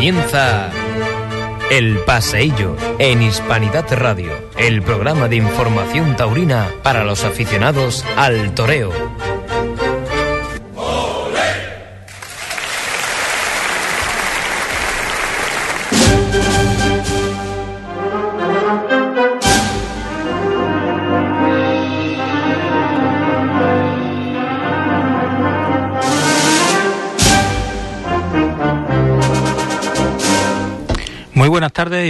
Comienza El Paseillo en Hispanidad Radio, el programa de información taurina para los aficionados al toreo.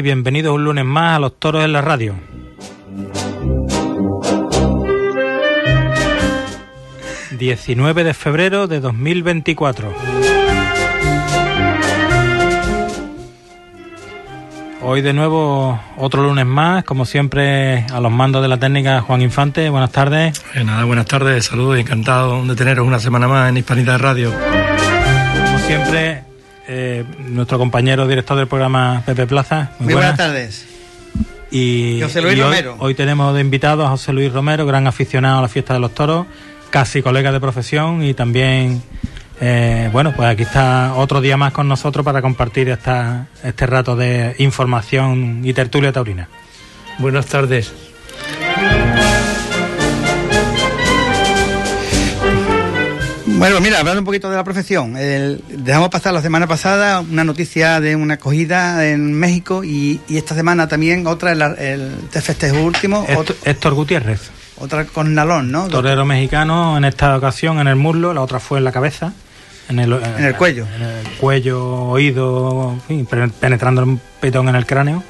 Y bienvenidos un lunes más a los toros en la radio. ...19 de febrero de 2024. Hoy de nuevo otro lunes más, como siempre a los mandos de la técnica Juan Infante. Buenas tardes. Eh, nada, buenas tardes, saludos y encantado de teneros una semana más en Hispanidad Radio. Como siempre, eh, nuestro compañero director del programa Pepe Plaza. Muy, buenas. tardes. Y, José Luis y hoy, Romero. hoy tenemos de invitado a José Luis Romero, gran aficionado a la fiesta de los toros, casi colega de profesión y también, eh, bueno, pues aquí está otro día más con nosotros para compartir esta, este rato de información y tertulia taurina. Buenas tardes. Bueno, mira, hablando un poquito de la profesión, el- dejamos pasar la semana pasada una noticia de una acogida en México y, y esta semana también otra, el, el festejo último, Héctor, Gutiérrez, otra con Nalón, ¿no? torero mexicano, en esta ocasión en el muslo, la otra fue en la cabeza. En el, En el cuello. En el cuello, oído, en fin, penetrando un petón en el cráneo.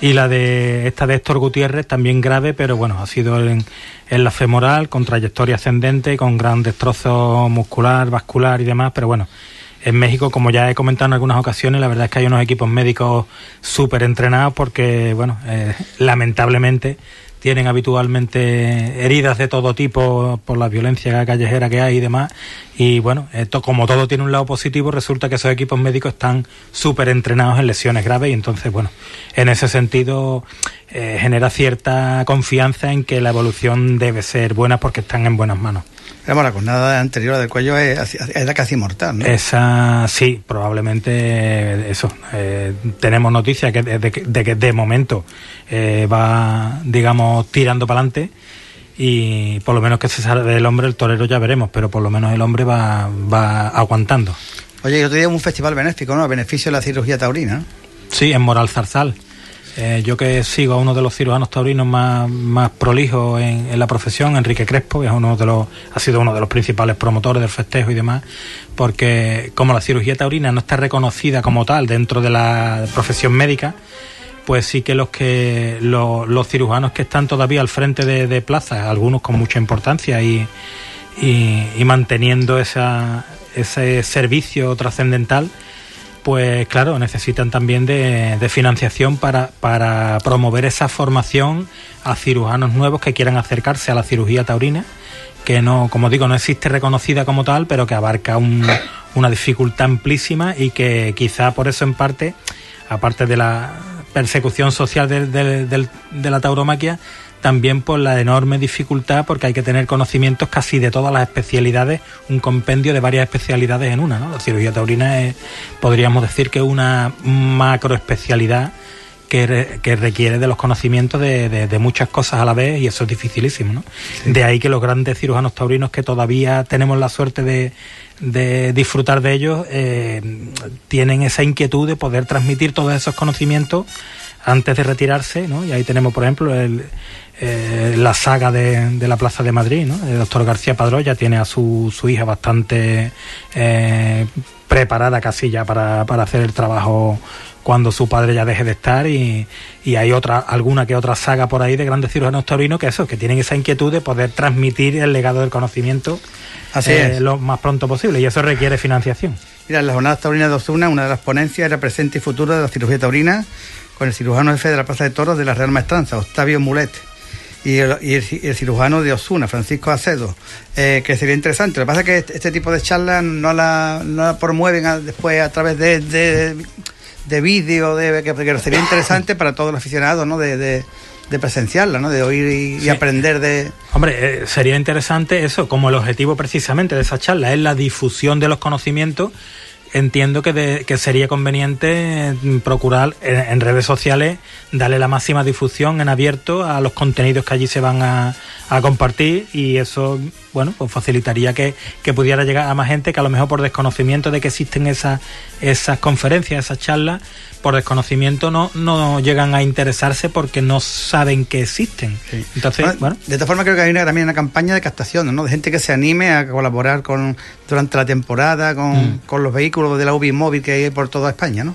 Y la de esta de Héctor Gutiérrez también grave, pero bueno, ha sido en, en la femoral, con trayectoria ascendente, con gran destrozo muscular, vascular y demás, pero bueno, en México, como ya he comentado en algunas ocasiones, la verdad es que hay unos equipos médicos súper entrenados porque, bueno, eh, lamentablemente tienen habitualmente heridas de todo tipo por la violencia callejera que hay y demás. Y bueno, esto, como todo tiene un lado positivo, resulta que esos equipos médicos están súper entrenados en lesiones graves y entonces, bueno, en ese sentido eh, genera cierta confianza en que la evolución debe ser buena porque están en buenas manos. Vamos, la cornada anterior del cuello es, era casi mortal, ¿no? Esa sí, probablemente eso. eh, tenemos noticias que de, de que- de que de momento eh, va, digamos, tirando para adelante y por lo menos que se sale del hombre, el torero ya veremos, pero por lo menos el hombre va, va aguantando. Oye, yo te digo un festival benéfico, ¿no? A beneficio de la cirugía taurina. Sí, en Moral Zarzal. Eh, yo que sigo a uno de los cirujanos taurinos más, más prolijos en, en la profesión, Enrique Crespo, que es uno de los, ha sido uno de los principales promotores del festejo y demás, porque como la cirugía taurina no está reconocida como tal dentro de la profesión médica, pues sí que los que los, los cirujanos que están todavía al frente de, de plaza, algunos con mucha importancia y, y, y manteniendo esa, ese servicio trascendental, pues claro, necesitan también de, de financiación para, para promover esa formación a cirujanos nuevos que quieran acercarse a la cirugía taurina, que no, como digo, no existe reconocida como tal, pero que abarca un- una dificultad amplísima y que quizá por eso en parte, aparte de la persecución social de la tauromaquia, también por la enorme dificultad, porque hay que tener conocimientos casi de todas las especialidades, un compendio de varias especialidades en una. ¿no? La cirugía taurina es, podríamos decir que es una macroespecialidad que, re- que requiere de los conocimientos de, de- de muchas cosas a la vez y eso es dificilísimo. ¿no? De ahí que los grandes cirujanos taurinos que todavía tenemos la suerte de, de disfrutar de ellos eh, tienen esa inquietud de poder transmitir todos esos conocimientos antes de retirarse, ¿no? Y ahí tenemos, por ejemplo, el, eh, la saga de, de la Plaza de Madrid, ¿no? El doctor García Padró ya tiene a su, su hija bastante eh, preparada casi ya para, para hacer el trabajo cuando su padre ya deje de estar y, y hay otra alguna que otra saga por ahí de grandes cirujanos taurinos que eso que tienen esa inquietud de poder transmitir el legado del conocimiento Así eh, es. lo más pronto posible y eso requiere financiación Mira, en las jornadas taurinas de Osuna, una de las ponencias era presente y futuro de la cirugía taurina con el cirujano jefe de la Plaza de Toros de la Real Maestranza, Octavio Mulet. Y el, y el ci- el cirujano de Osuna, Francisco Acedo, eh, que sería interesante. Lo que pasa es que este, este tipo de charlas no la, no la promueven a- después a través de, de, de vídeo, de, que, que sería interesante para todos los aficionados, ¿no? De, de, de presenciarla, ¿no? De oír y, aprender de... Hombre, eh, sería interesante eso, como el objetivo precisamente de esa charla es la difusión de los conocimientos, entiendo que, que sería conveniente mm, procurar en, redes sociales darle la máxima difusión en abierto a los contenidos que allí se van a, compartir y eso, bueno, pues facilitaría que, que, pudiera llegar a más gente que a lo mejor por desconocimiento de que existen esas, esas conferencias, esas charlas, por desconocimiento no, no llegan a interesarse porque no saben que existen. Entonces, bueno, De esta forma creo que hay una, también una campaña de captación, ¿no? De gente que se anime a colaborar con durante la temporada con, mm. los vehículos de la UBI móvil que hay por toda España, ¿no?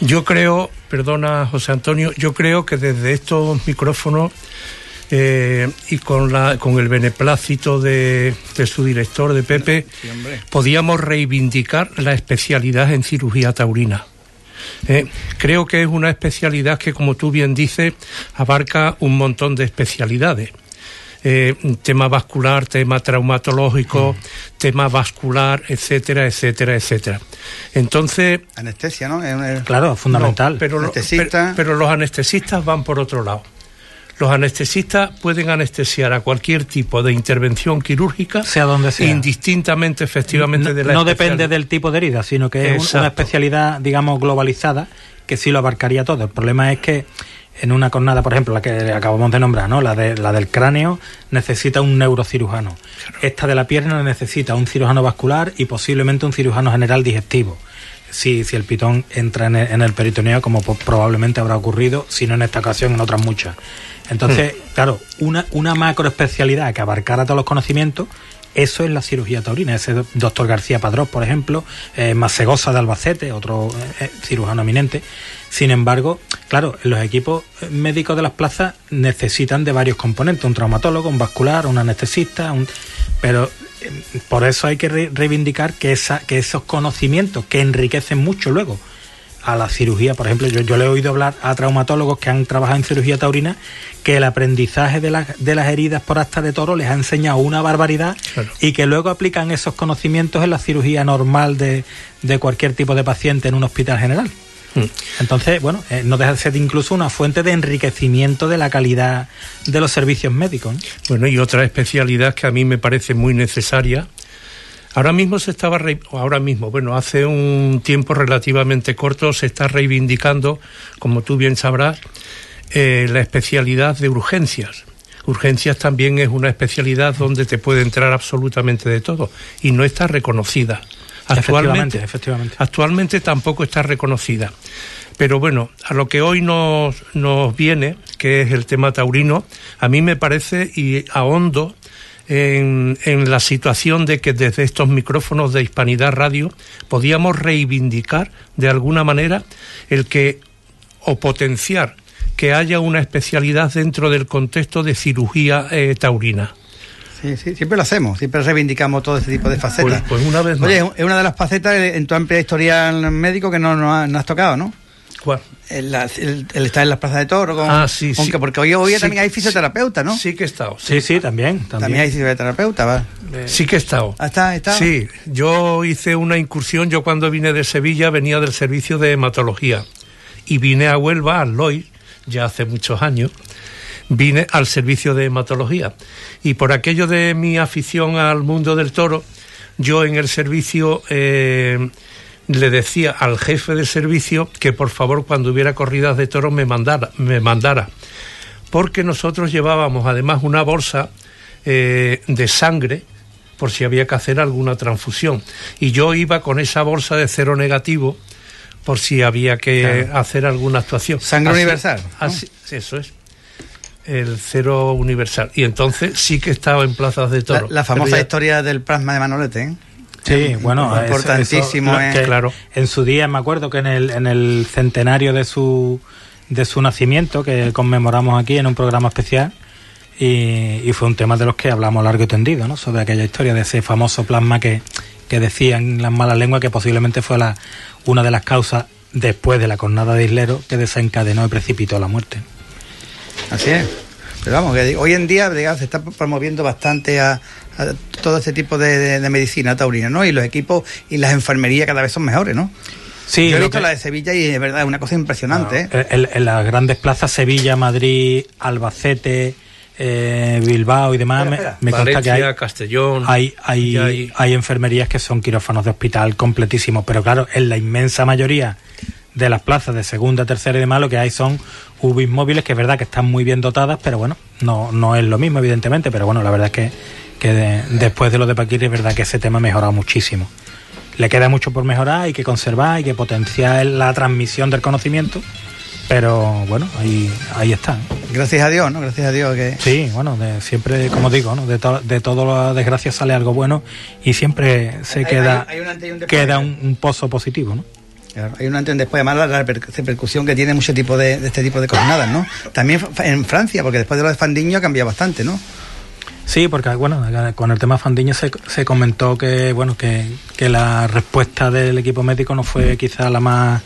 Yo creo, perdona José Antonio, yo creo que desde estos micrófonos eh, y con, la, con el beneplácito de, su director, de Pepe, podíamos reivindicar la especialidad en cirugía taurina. Eh, creo que es una especialidad que, como tú bien dices, abarca un montón de especialidades. Eh, tema vascular, tema traumatológico, mm. tema vascular, etcétera, etcétera, etcétera. Entonces... Anestesia, ¿no? Claro, fundamental. pero, pero los anestesistas van por otro lado. Los anestesistas pueden anestesiar a cualquier tipo de intervención quirúrgica, sea donde sea, indistintamente, efectivamente, de la No depende del tipo de herida, sino que es una especialidad, digamos, globalizada que sí lo abarcaría todo. El problema es que en una cornada, por ejemplo, la que acabamos de nombrar, ¿no? La, de, la del cráneo necesita un neurocirujano. Esta de la pierna necesita un cirujano vascular y posiblemente un cirujano general digestivo. Si, si el pitón entra en el, en el peritoneo, como probablemente habrá ocurrido, si no en esta ocasión, en otras muchas. Entonces, hmm. claro, una, una macroespecialidad que abarcara todos los conocimientos, eso es la cirugía taurina. Ese doctor García Padrós, por ejemplo, eh, Masegosa de Albacete, otro eh, eh, cirujano eminente. Sin embargo, claro, los equipos eh, médicos de las plazas necesitan de varios componentes, un traumatólogo, un vascular, un anestesista, un... pero por eso hay que reivindicar que, esa, que esos conocimientos que enriquecen mucho luego a la cirugía. Por ejemplo, yo, yo le he oído hablar a traumatólogos que han trabajado en cirugía taurina que el aprendizaje de, de las heridas por asta de toro les ha enseñado una barbaridad y que luego aplican esos conocimientos en la cirugía normal de, de cualquier tipo de paciente en un hospital general. Mm. Entonces, bueno, eh, no deja de ser incluso una fuente de enriquecimiento de la calidad de los servicios médicos. Bueno, y otra especialidad que a mí me parece muy necesaria Ahora mismo se estaba, ahora mismo, bueno, hace un tiempo relativamente corto se está reivindicando, como tú bien sabrás, eh, la especialidad de urgencias. Urgencias también es una especialidad donde te puede entrar absolutamente de todo y no está reconocida. Actualmente, efectivamente, actualmente tampoco está reconocida. Pero bueno, a lo que hoy nos, nos viene, que es el tema taurino, a mí me parece y ahondo en, la situación de que desde estos micrófonos de Hispanidad Radio podíamos reivindicar de alguna manera el que o potenciar que haya una especialidad dentro del contexto de cirugía eh, taurina. Sí, sí, siempre lo hacemos, siempre reivindicamos todo ese tipo de facetas. Pues, pues una vez Oye, es una de las facetas en tu amplia historial médico que no, no has tocado, ¿no? El, estar en las plazas de toro. ah, sí, sí. Porque hoy, hoy también hay fisioterapeuta, ¿no? Sí que he estado. Sí, sí, también, también. hay fisioterapeuta, ¿va? Sí que he estado. Ah, ¿Está, está? Sí, yo hice una incursión, yo cuando vine de Sevilla venía del servicio de hematología y vine a Huelva, al LOI, ya hace muchos años, vine al servicio de hematología. Y por aquello de mi afición al mundo del toro, yo en el servicio... Eh, le decía al jefe de servicio que por favor cuando hubiera corridas de toros me mandara, me mandara. Porque nosotros llevábamos además una bolsa eh, de sangre por si había que hacer alguna transfusión. Y yo iba con esa bolsa de cero negativo por si había que hacer alguna actuación. Sangre universal. eso es. El cero universal. Y entonces sí que estaba en plazas de toros. La, famosa historia del plasma de Manolete, ¿eh? Sí, bueno, importantísimo. ¿eh? claro. En su día me acuerdo que en el, en el centenario de su, de su nacimiento, que conmemoramos aquí en un programa especial, y, fue un tema de los que hablamos largo y tendido, ¿no? Sobre aquella historia de ese famoso plasma que, que decían las malas lenguas que posiblemente fue la, una de las causas después de la cornada de Islero que desencadenó y precipitó la muerte. Así es. Pero vamos, que hoy en día se está promoviendo bastante a, todo este tipo de, medicina taurina, ¿no? Y los equipos y las enfermerías cada vez son mejores, ¿no? Sí, Yo he visto la de Sevilla y es verdad, es una cosa impresionante. ¿eh? En, las grandes plazas, Sevilla, Madrid, Albacete, eh, Bilbao y demás, me, me consta que hay, Castellón. hay, hay, hay enfermerías que son quirófanos de hospital completísimos, pero claro, en la inmensa mayoría de las plazas de segunda, tercera y demás, lo que hay son UBIs móviles, que es verdad que están muy bien dotadas, pero bueno, no, no es lo mismo, evidentemente, pero bueno, la verdad es que, que de- después de lo de Paquiri es verdad que ese tema ha mejorado muchísimo. Le queda mucho por mejorar, hay que conservar, hay que potenciar la transmisión del conocimiento, pero bueno, ahí, ahí está. Gracias a Dios, ¿no? Gracias a Dios que... Sí, bueno, de- siempre, como digo, ¿no? de, to- de toda la desgracia sale algo bueno y siempre se Hay- queda, hay- hay un queda un, un pozo positivo, ¿no? Hay un antes y después, además la reper- repercusión que tiene mucho tipo de, este tipo de jornadas, ¿no? También en Francia, porque después de lo de Fandiño ha cambiado bastante, ¿no? Sí, porque bueno, con el tema Fandiño se, se comentó que bueno que, que la respuesta del equipo médico no fue quizá la más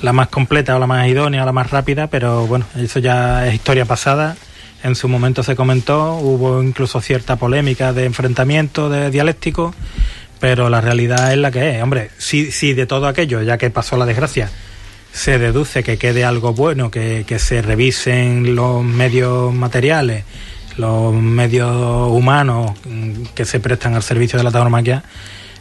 la más completa o la más idónea o la más rápida, pero bueno, eso ya es historia pasada. En su momento se comentó, hubo incluso cierta polémica de enfrentamiento, de dialéctico, pero la realidad es la que es. Hombre, si, si de todo aquello, ya que pasó la desgracia, se deduce que quede algo bueno, que, que se revisen los medios materiales, los medios humanos mm, que se prestan al servicio de la tauromaquia,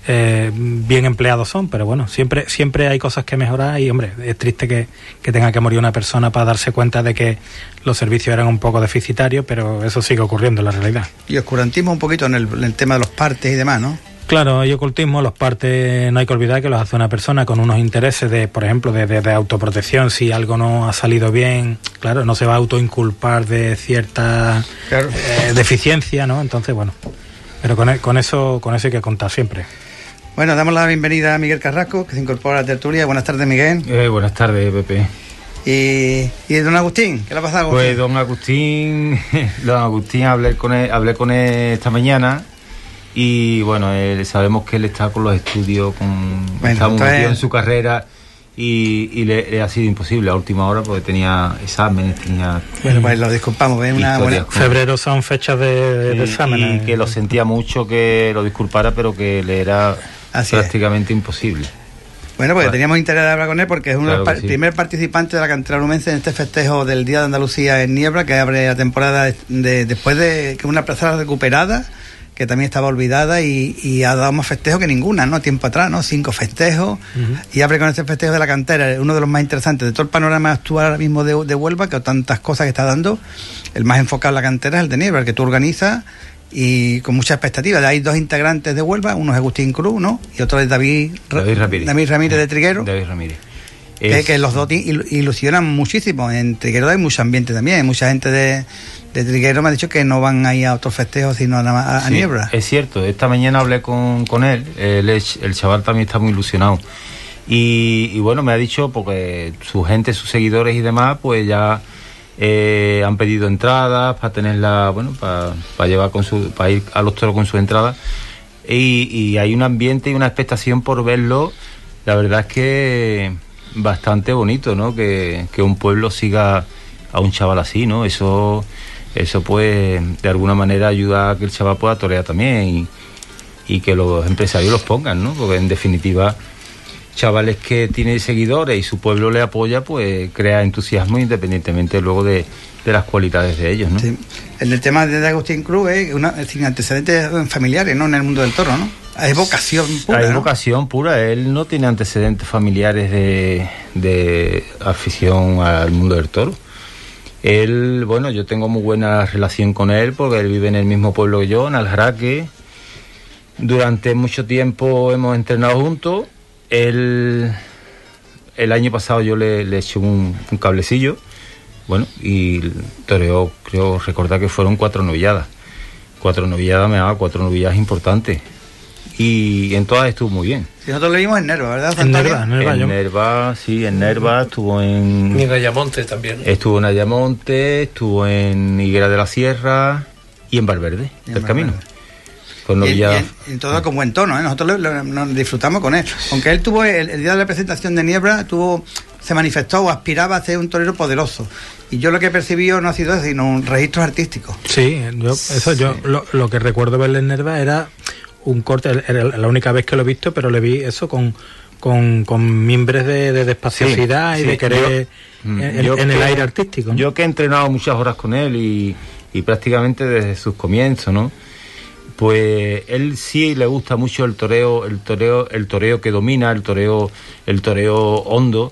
eh, bien empleados son, pero bueno, siempre, siempre hay cosas que mejorar y hombre, es triste que, que tenga que morir una persona para darse cuenta de que los servicios eran un poco deficitarios, pero eso sigue ocurriendo en la realidad. Y oscurantismo un poquito en el, en el tema de los partes y demás, ¿no? Claro, hay ocultismo, los partes no hay que olvidar que los hace una persona con unos intereses de, por ejemplo, de, de- de autoprotección. Si algo no ha salido bien, claro, no se va a autoinculpar de cierta Claro. eh, deficiencia, ¿no? Entonces, bueno, pero con, e- con eso con eso hay que contar siempre. Bueno, damos la bienvenida a Miguel Carrasco, que se incorpora a la tertulia. Buenas tardes, Miguel. Eh, buenas tardes, Pepe. Y, y don Agustín, ¿qué le ha pasado? Pues don Agustín, don Agustín hablé con él, hablé con él esta mañana y bueno, él- sabemos que él está con los estudios, con, Bueno, está muy entonces- metido en su carrera y, y le, le ha sido imposible a última hora porque tenía exámenes, tenía Bueno, pues lo disculpamos, una buena... Febrero son fechas de, exámenes. y que lo sentía mucho, que lo disculpara, pero que le era Así es. prácticamente imposible. Bueno, pues Claro. teníamos interés de hablar con él porque es uno de los sí. primer participante de la cantera lumense en este festejo del Día de Andalucía en Niebla, que abre la temporada de- de- después de que una plaza recuperada, que también estaba olvidada y, y ha dado más festejos que ninguna, ¿no? Tiempo atrás, ¿no? Cinco festejos. Y abre con este festejo de la cantera, uno de los más interesantes de todo el panorama actual ahora mismo de, de Huelva, que tantas cosas que está dando. El más enfocado en la cantera es el de Niebla, el que tú organizas y con mucha expectativa. Hay dos integrantes de Huelva, uno es Agustín Cruz, ¿no? Y otro es David, David Ramírez. David Ramírez de Triguero. David Ramírez. Es- que los dos ilusionan muchísimo. En Triguero hay mucho ambiente también. Hay mucha gente de, de Triguero me ha dicho que no van a ir a otros festejos, sino a, a, a Sí, Niebla. Es cierto, esta mañana hablé con, con él, él es- el chaval también está muy ilusionado. Y, y bueno, me ha dicho, porque su gente, sus seguidores y demás, pues ya eh, han pedido entradas para tenerla, bueno, para, para llevar con su, para ir a los toros con sus entradas. Y, y hay un ambiente y una expectación por verlo, la verdad es que bastante bonito, ¿no? Que, que un pueblo siga a un chaval así, ¿no? Eso, eso pues de alguna manera ayuda a que el chaval pueda torear también y, que los empresarios los pongan, ¿no? Porque en definitiva, chavales que tienen seguidores y su pueblo le apoya, pues crea entusiasmo independientemente luego de, de las cualidades de ellos, ¿no? Sí. El tema de Agustín Cruz es una, es sin antecedentes familiares, ¿no? En el mundo del toro, ¿no? Es vocación pura. Hay ¿no? vocación pura, él no tiene antecedentes familiares de, de afición al mundo del toro. Él, bueno, yo tengo muy buena relación con él porque él vive en el mismo pueblo que yo, en Aljaraque. Durante mucho tiempo hemos entrenado juntos. Él, el año pasado yo le, le eché un, un cablecillo, bueno, y toreó, creo recordar que fueron cuatro novilladas. Cuatro novilladas me daba cuatro novilladas importantes. Y en todas estuvo muy bien. Si nosotros lo vimos en Nerva, ¿verdad? En? Nerva, Nerva, en yo- Nerva, sí, en Nerva, estuvo Y en... en Ayamonte también. Estuvo en Ayamonte, estuvo en Higuera de la Sierra y en Valverde, Y en del Camino. Con Y, novilladas. y- y todo con buen tono, ¿eh? Nosotros lo- lo- nos disfrutamos con él. Aunque él tuvo, el, el día de la presentación de Niebla, tuvo, se manifestó o aspiraba a ser un torero poderoso. Y yo lo que he percibido no ha sido eso, sino un registro artístico. Sí, yo, eso yo lo, lo que recuerdo verle en Nerva era un corte, era la única vez que lo he visto, pero le vi eso con, con, con mimbres de, de despaciosidad Sí, y sí, de querer yo- mm, en, yo en el aire artístico. ¿no? Yo que he entrenado muchas horas con él y, y prácticamente desde sus comienzos, ¿no? Pues él sí le gusta mucho el toreo, el toreo, el toreo que domina, el toreo, el toreo hondo,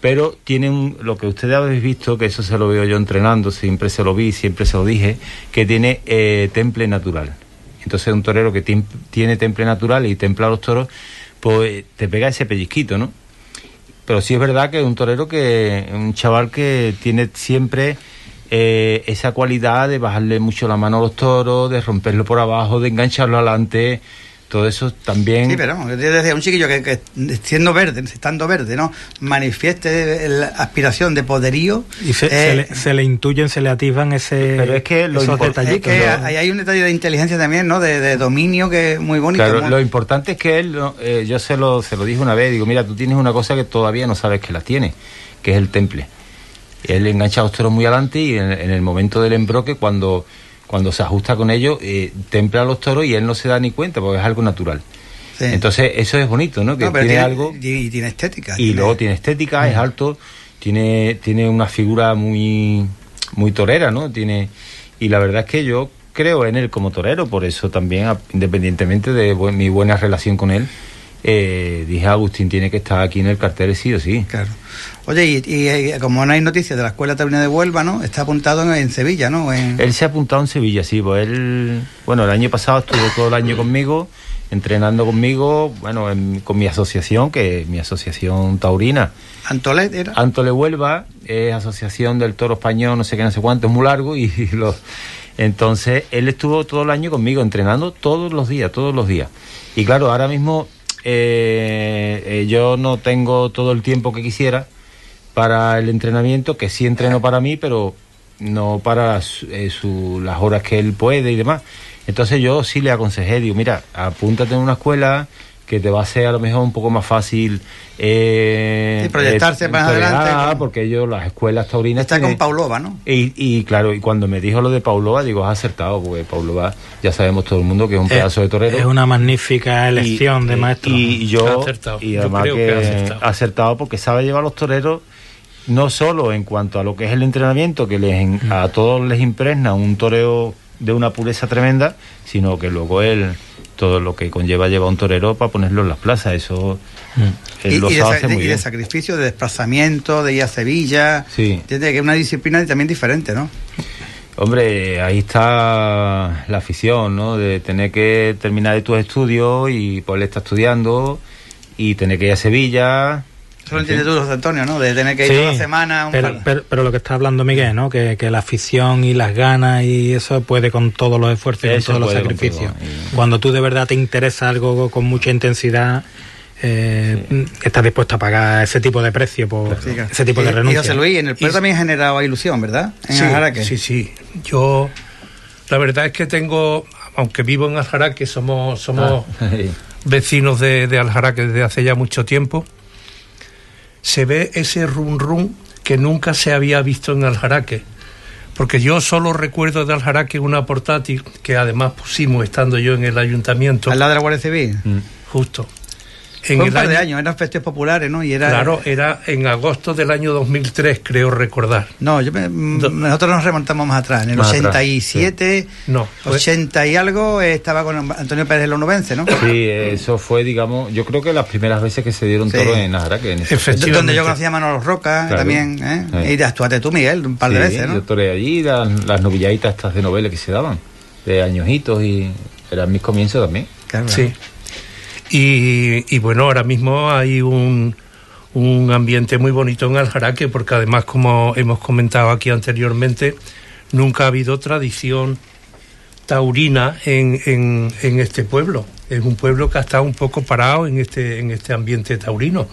pero tiene lo que ustedes habéis visto, que eso se lo veo yo entrenando, siempre se lo vi, siempre se lo dije, que tiene eh, temple natural. Entonces un torero que tiene temple natural y templa a los toros, pues te pega ese pellizquito, ¿no? Pero sí es verdad que es un torero que, un chaval que tiene siempre eh, esa cualidad de bajarle mucho la mano a los toros, de romperlo por abajo, de engancharlo adelante, todo eso también. Sí, pero desde un chiquillo que, siendo verde, estando verde, ¿no? Manifieste la aspiración de poderío. Y se, eh, le, intuyen, se le activan ese, pero es que esos detallitos. Es que hay, un detalle de inteligencia también, ¿no? De, dominio que es muy bonito. Claro, lo importante es que él, eh, yo se lo, se lo dije una vez, digo, mira, tú tienes una cosa que todavía no sabes que la tiene, que es el temple. Él engancha a toros muy adelante y en el momento del embroque, cuando cuando se ajusta con ellos, eh, templa a los toros y él no se da ni cuenta porque es algo natural. Entonces, eso es bonito, ¿no? Que tiene, algo. Y, tiene estética. Y luego tiene estética, es alto, tiene, tiene una figura muy, muy torera, ¿no? Tiene. Y la verdad es que yo creo en él como torero, por eso también, independientemente de mi buena relación con él, eh, dije, Agustín tiene que estar aquí en el cartel sí o sí. Claro. Oye, y, eh, como no hay noticias de la Escuela Taurina de Huelva, ¿no? Está apuntado en, Sevilla, ¿no? Él se ha apuntado en Sevilla, sí. Pues él, bueno, el año pasado estuvo todo el año conmigo, entrenando conmigo, bueno, con mi asociación, que es mi asociación taurina. ¿Antolet era? Antole Huelva, es asociación del toro español, no sé qué, no sé cuánto, es muy largo y, los... Entonces, él estuvo todo el año conmigo, entrenando todos los días, todos los días. Y claro, ahora mismo eh, eh, yo no tengo todo el tiempo que quisiera para el entrenamiento, que sí entreno para mí, pero no para eh, las horas que él puede y demás. Entonces yo sí le aconsejé, digo, mira, apúntate en una escuela, que te va a ser a lo mejor un poco más fácil eh, proyectarse más adelante porque ellos las escuelas taurinas está con Paulova no y, claro y cuando me dijo lo de Paulova digo has acertado porque Paulova ya sabemos todo el mundo que es un pedazo de torero. es una magnífica elección de maestro. y, yo y además que, ha acertado. porque sabe llevar los toreros no solo en cuanto a lo que es el entrenamiento que les a todos les impregna un toreo de una pureza tremenda sino que luego él todo lo que conlleva llevar un torero para ponerlo en las plazas. Eso mm. y, de, sacrificio, de desplazamiento, de ir a Sevilla. Sí. Tiene que es una disciplina también diferente, ¿no? Hombre, ahí está la afición, ¿no? De tener que terminar de tus estudios y poder estar estudiando y tener que ir a Sevilla eso lo entiendes tú, José Antonio, ¿no? De tener que ir sí, toda semana. pero, pero, lo que está hablando Miguel, ¿no? Que, que, la afición y las ganas y eso puede con todos los esfuerzos y con todos los sacrificios. Cuando tú de verdad te interesa algo con mucha intensidad, eh, estás dispuesto a pagar ese tipo de precio por ese tipo de renuncia. Y José Luis, en el pueblo también ha generado ilusión, ¿verdad? En sí, sí, sí. Yo, la verdad es que tengo, aunque vivo en Aljaraque, somos, somos ah, vecinos de, de Aljaraque desde hace ya mucho tiempo se ve ese rum rum que nunca se había visto en Aljaraque. Porque yo solo recuerdo de Aljaraque una portátil que además pusimos estando yo en el ayuntamiento. ¿Al lado de la Guardia Civil? Justo en Fue un par de años, eran festivos populares, ¿no? Y era, claro, era en agosto del año 2003, creo recordar. No, yo nosotros nos remontamos más atrás, en el 87, no, 80 y algo, eh, estaba con Antonio Pérez Lonubense, ¿no? Sí, eso fue, digamos, yo creo que las primeras veces que se dieron toros en Araque. En Donde yo conocía a Manolo Roca también, ¿eh? Y actuaste tú, Miguel, un par de veces, ¿no? yo toré allí, las, las novilladitas estas de novelas que se daban, de añojitos y eran mis comienzos también. Claro, sí. Y, bueno, ahora mismo hay un, un ambiente muy bonito en Aljaraque, porque además, como hemos comentado aquí anteriormente, nunca ha habido tradición taurina en, en, este pueblo. Es un pueblo que ha estado un poco parado en este, en este ambiente taurino.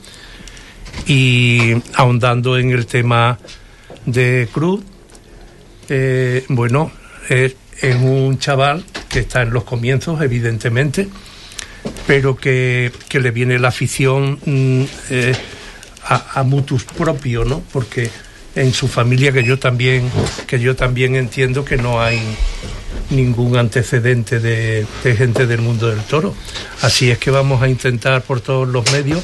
Y ahondando en el tema de Cruz, eh, bueno, es un chaval que está en los comienzos, evidentemente, pero que, le viene la afición mm, eh, a, mutus propio, ¿no? Porque en su familia que yo también que yo también entiendo que no hay ningún antecedente de, gente del mundo del toro. Así es que vamos a intentar por todos los medios.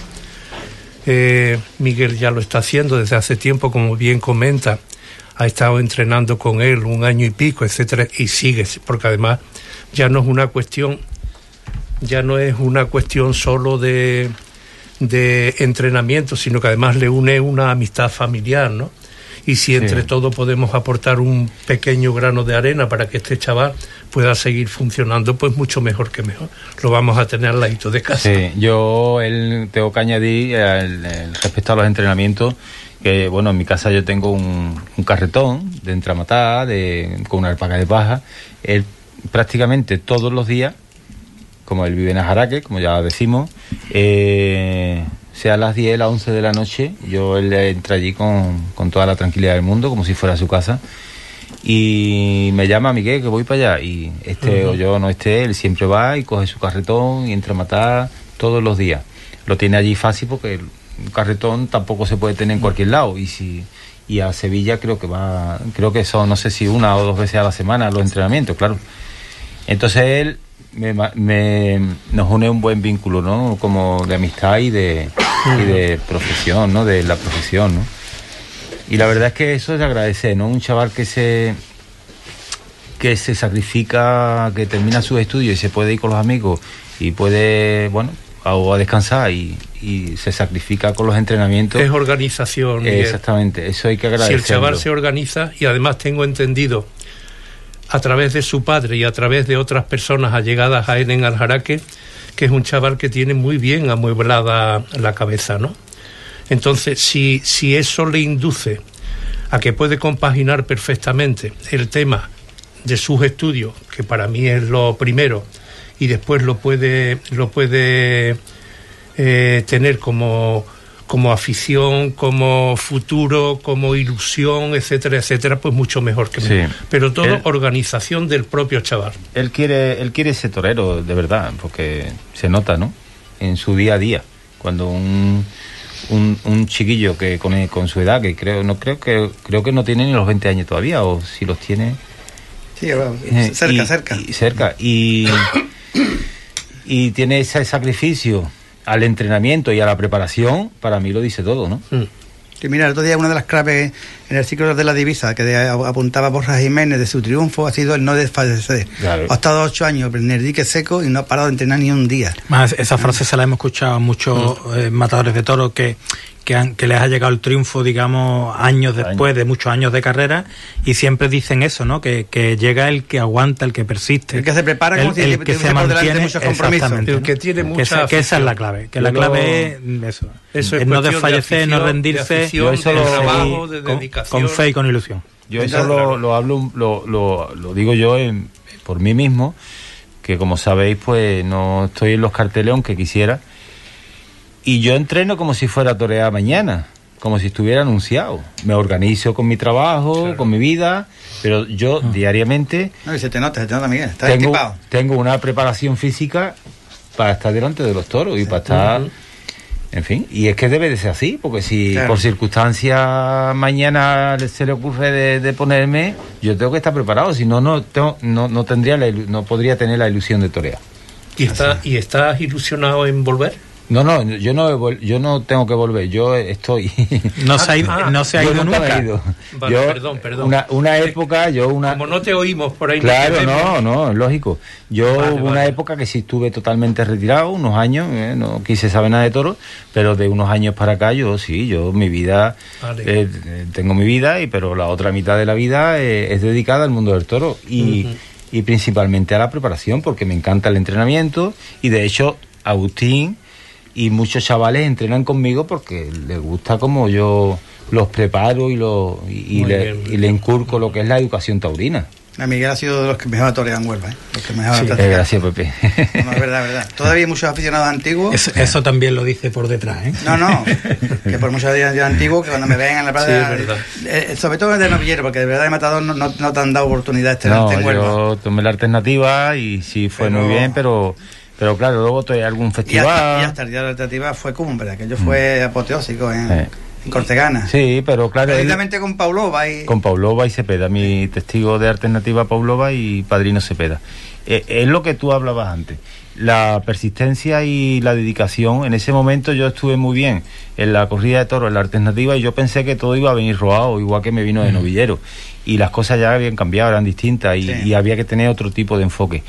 Eh, Miguel ya lo está haciendo desde hace tiempo, como bien comenta, ha estado entrenando con él un año y pico, etcétera, y sigue, porque además ya no es una cuestión, ya no es una cuestión solo de, de entrenamiento, sino que además le une una amistad familiar, ¿no? y si entre todos podemos aportar un pequeño grano de arena para que este chaval pueda seguir funcionando, pues mucho mejor que mejor. Lo vamos a tener al ladito de casa. Sí, yo él, tengo que añadir el, respecto a los entrenamientos que bueno, en mi casa yo tengo un, carretón de entramatá, de, con una alpaca de paja. Él prácticamente todos los días, como él vive en Ajaraque, como ya decimos, eh, sea a las 10, las 11 de la noche, yo él entra allí con, con, toda la tranquilidad del mundo, como si fuera su casa. Y me llama Miguel, que voy para allá. Y este o yo no esté, él siempre va y coge su carretón y entra a matar todos los días. Lo tiene allí fácil porque un carretón tampoco se puede tener en cualquier lado. Y si y a Sevilla creo que va, creo que son, no sé si una o dos veces a la semana los entrenamientos, claro. Entonces él me, nos une un buen vínculo, ¿no? Como de amistad y de, y de profesión, ¿no? De la profesión, ¿no? Y la verdad es que eso es de agradecer, ¿no? Un chaval que se que se sacrifica, que termina sus estudios y se puede ir con los amigos y puede, bueno, a, a descansar y, y, se sacrifica con los entrenamientos. Es organización. Exactamente, eso hay que agradecer. Si el chaval se organiza y además tengo entendido a través de su padre y a través de otras personas allegadas a él en Aljaraque, que es un chaval que tiene muy bien amueblada la cabeza, ¿no? Entonces, si, si eso le induce a que puede compaginar perfectamente el tema de sus estudios, que para mí es lo primero, y después lo puede, lo puede eh, tener como como afición, como futuro, como ilusión, etcétera, etcétera, pues mucho mejor que mí. Pero todo organización del propio chaval. Él quiere, él quiere ese torero, de verdad, porque se nota, ¿no? En su día a día. Cuando un, un, chiquillo que con, con, su edad, que creo, no creo que creo que no tiene ni los 20 años todavía, o si los tiene. Sí, eh, cerca, cerca. Y, cerca. Y, y tiene ese sacrificio al entrenamiento y a la preparación, para mí lo dice todo, ¿no? Mm. mira, el otro día una de las claves en el ciclo de la divisa que apuntaba Borja Jiménez de su triunfo ha sido el no desfallecer. Ha estado ocho años en el dique seco y no ha parado de entrenar ni un día. Más esa frase se la hemos escuchado a muchos mm. eh, matadores de toros que que, les ha llegado el triunfo, digamos, años después de muchos años de carrera, y siempre dicen eso, ¿no? Que, llega el que aguanta, el que persiste. El que se prepara como el, el que se mantiene muchos compromisos. El que tiene mucha que, esa es la clave, que la clave es eso. es no desfallecer, no rendirse, yo eso lo, trabajo, de dedicación. Con, fe y con ilusión. Yo eso lo, lo hablo, lo, lo, lo digo yo por mí mismo, que como sabéis, pues no estoy en los carteles aunque quisiera. Y yo entreno como si fuera torear mañana, como si estuviera anunciado. Me organizo con mi trabajo, con mi vida, pero yo ah. diariamente... No, y se te nota, se te nota, Miguel, está tengo, tengo una preparación física para estar delante de los toros y para estar... En fin, y es que debe de ser así, porque si por circunstancia mañana se le ocurre de, ponerme, yo tengo que estar preparado, si no, no, tengo, no, no, tendría no podría tener la ilusión de torear. ¿Y, está, ¿Y estás ilusionado en volver? No, no, yo no, yo no tengo que volver, yo estoy. No se ha ido, ah, no se ha ido nunca. Ido. yo, perdón, perdón. Una, época, yo una. Como no te oímos por ahí. Claro, no, no, lógico. Yo hubo una época que sí estuve totalmente retirado, unos años, eh, no quise saber nada de toros, pero de unos años para acá yo sí, yo mi vida, eh, tengo mi vida, y pero la otra mitad de la vida eh, es dedicada al mundo del toro y, y principalmente a la preparación, porque me encanta el entrenamiento y de hecho Agustín y muchos chavales entrenan conmigo porque les gusta como yo los preparo y, lo, y, le, y le, incurco lo que es la educación taurina. A Miguel ha sido de los que mejor torean en Huelva, ¿eh? Los que mejor sí, eh, gracias, Pepe. No, es verdad, verdad. Todavía hay muchos aficionados antiguos. Eso, también lo dice por detrás, ¿eh? No, no. Que por muchos días antiguos, que cuando me ven en la plaza. Sí, eh, sobre todo de novillero, porque de verdad de matador no, no, te han dado oportunidad este no, en Huelva. Yo tomé la alternativa y sí fue muy bien, pero pero claro, luego hay algún festival. Y hasta, el día de la alternativa fue cumbre, aquello fue mm. apoteósico en, en Cortegana. Sí, pero claro. él- Precisamente con Paulova y... Con Paulova y Cepeda, mi testigo de alternativa Paulova y padrino Cepeda. Eh, es lo que tú hablabas antes. La persistencia y la dedicación. En ese momento yo estuve muy bien en la corrida de toros, en la alternativa, y yo pensé que todo iba a venir robado, igual que me vino de novillero. Y las cosas ya habían cambiado, eran distintas, y, Sí. y había que tener otro tipo de enfoque.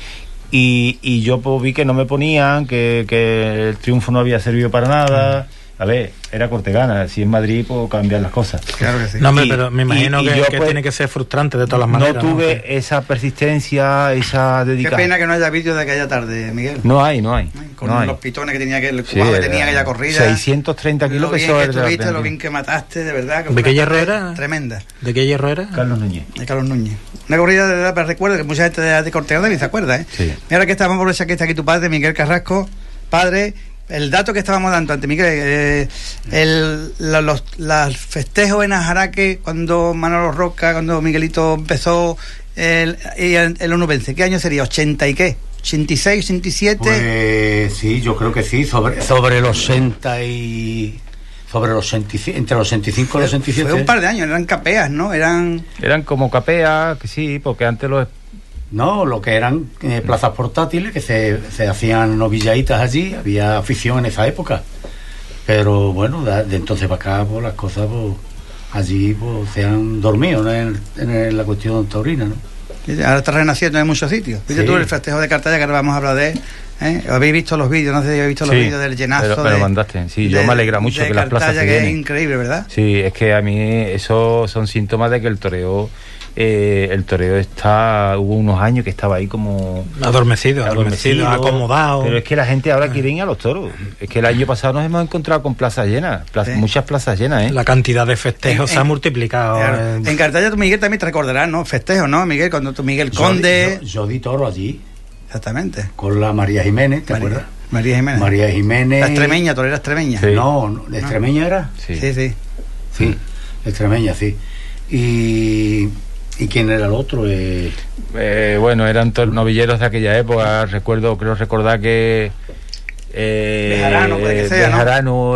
Y, y yo pues, vi que no me ponían, que, que el triunfo no había servido para nada. A ver, era Cortegana, si en Madrid puedo cambiar las cosas. Claro que sí. No, hombre, Y- pero me imagino y que, yo, que pues, tiene que ser frustrante de todas las maneras. no tuve Que- esa persistencia, esa Qué dedicación. pena que no haya vídeo de aquella tarde, Miguel. No hay, no hay. Con no hay. los pitones que tenía que el Sí, que tenía aquella corrida. 630 kilos lo bien que estuviste, lo bien que mataste, de verdad. que ¿De qué una hierro tarde era? Tremenda. ¿De qué hierro era? Carlos Núñez. De Carlos Núñez. Una corrida de pero recuerdo que mucha gente de, de Cortegana ni se acuerda, ¿eh? Sí. Y ahora que estamos por esa que está aquí tu padre, Miguel Carrasco, padre, el dato que estábamos dando ante Miguel, eh, el, la- los, los festejos en Ajaraque, cuando Manolo Roca, cuando Miguelito empezó el, el, el onubense, ¿qué año sería? ¿80 y qué? ¿86, 87? Pues sí, yo creo que sí, sobre, sobre los 60 y... Sobre los 65, entre los 65 y los 67. Fue un par de años, eran capeas, ¿no? Eran... Eran como capea, que sí, porque antes los No, lo que eran eh, plazas portátiles, que se, se hacían novilladitas allí, había afición en esa época. Pero bueno, de, de entonces para acá, pues las cosas, pues allí pues, se han dormido ¿no? en, en la cuestión taurina, ¿no? Ahora está renaciendo en muchos sitios. Viste Sí. tú el festejo de Cartaya, que ahora vamos a habler de él. ¿eh? ¿Habéis visto los vídeos? No sé si habéis visto los Sí, vídeos del llenazo. pero- pero de- mandaste. Sí, yo de- me alegra mucho de que las plazas se que es increíble, ¿verdad? Sí, es que a mí eso son síntomas de que el toreo, eh, el toreo está, hubo unos años que estaba ahí como Adormecido, adormecido, acomodado. Pero es que la gente ahora quiere ir a los toros. Es que el año pasado nos hemos encontrado con plazas llenas, Sí. muchas plazas llenas, ¿eh? La cantidad de festejos En- se ha multiplicado. Claro. eh. En Cartaya, tú, Miguel, también te recordarás, ¿no? Festejo, ¿no, Miguel? Cuando tú, Miguel Conde. Yo, yo di toro allí, Exactamente. con la María Jiménez, ¿te María, acuerdas? María Jiménez. María Jiménez. La extremeña, torera extremeña. Sí. No, no, ¿de extremeña era? Sí. Sí, sí. Sí, extremeña, sí. Y, ¿y quién era el otro? Eh, Eh, bueno, eran to- novilleros de aquella época. Recuerdo, creo recordar que. Eh, Bejarano, puede que sea,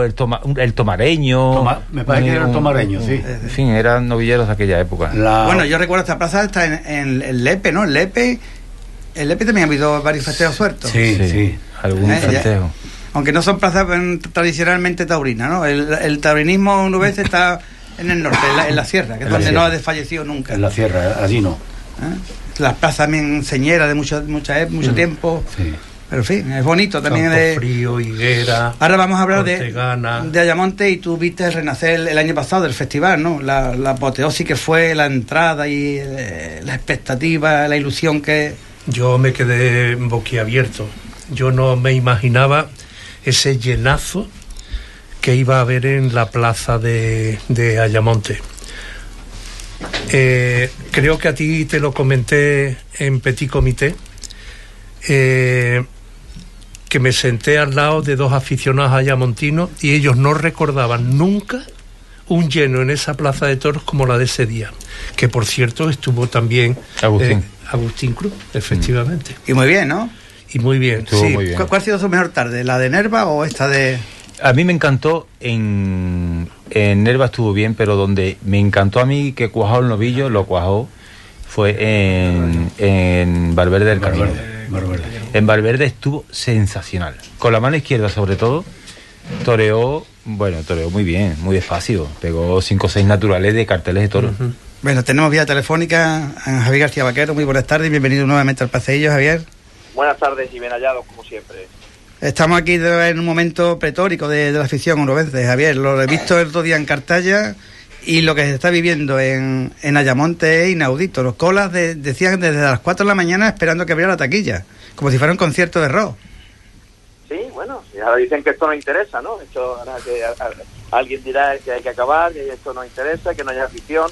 el, toma- el tomareño. Toma- me parece que era el un- tomareño, un- sí. En fin, eran novilleros de aquella época. la, Bueno, yo recuerdo esta plaza está en, en, en Lepe, ¿no? Lepe. En Lepe también ha habido varios festejos sueltos. Sí, sí. Algún Eh, ya. festejo. Aunque no son plazas mm, tradicionalmente taurinas, ¿no? El, el taurinismo nubes está en el norte, en la, en la sierra, que es donde sierra. no ha desfallecido nunca. En la sierra, allí no. ¿eh? Las plazas también señeras de mucho, mucha, ep- mucho tiempo. Sí. Pero en fin, es bonito también. Campo de- Frío, Higuera. Ahora vamos a hablar de, de Ayamonte y tú viste el renacer el, el año pasado del festival, ¿no? La, la apoteosis que fue, la entrada y eh, la expectativa, la ilusión que... Yo me quedé boquiabierto. Yo no me imaginaba ese llenazo que iba a haber en la plaza de, de Ayamonte. Eh, creo que a ti te lo comenté en Petit Comité, eh, que me senté al lado de dos aficionados ayamontinos y ellos no recordaban nunca un lleno en esa plaza de toros como la de ese día, que por cierto estuvo también Agustín. eh, Agustín Cruz, efectivamente. Y muy bien, ¿no? Y muy bien, sí. muy bien. ¿Cu- ¿Cuál ha sido su mejor tarde? ¿La de Nerva o esta de...? A mí me encantó en, en Nerva estuvo bien, pero donde me encantó a mí que cuajó el novillo, lo cuajó, fue en, en Valverde del Camino. Valverde, Valverde. En Valverde estuvo sensacional. Con la mano izquierda sobre todo, toreó, bueno, toreó muy bien, muy despacio. Pegó cinco o seis naturales de carteles de toro. Bueno, tenemos vía telefónica a Javier García Vaquero. Muy buenas tardes y bienvenido nuevamente al paseillo, Javier. Buenas tardes y bien hallados, como siempre. Estamos aquí en un momento pretórico de, de la afición onubense, Javier. Lo he visto el otro día en Cartaya y lo que se está viviendo en, en Ayamonte es inaudito. Los colas de- decían desde las 4 de la mañana esperando que abriera la taquilla, como si fuera un concierto de rock. Sí, bueno, ahora dicen que esto no interesa, ¿no? Esto, ahora que alguien dirá que hay que acabar, que esto no interesa, que no haya afición.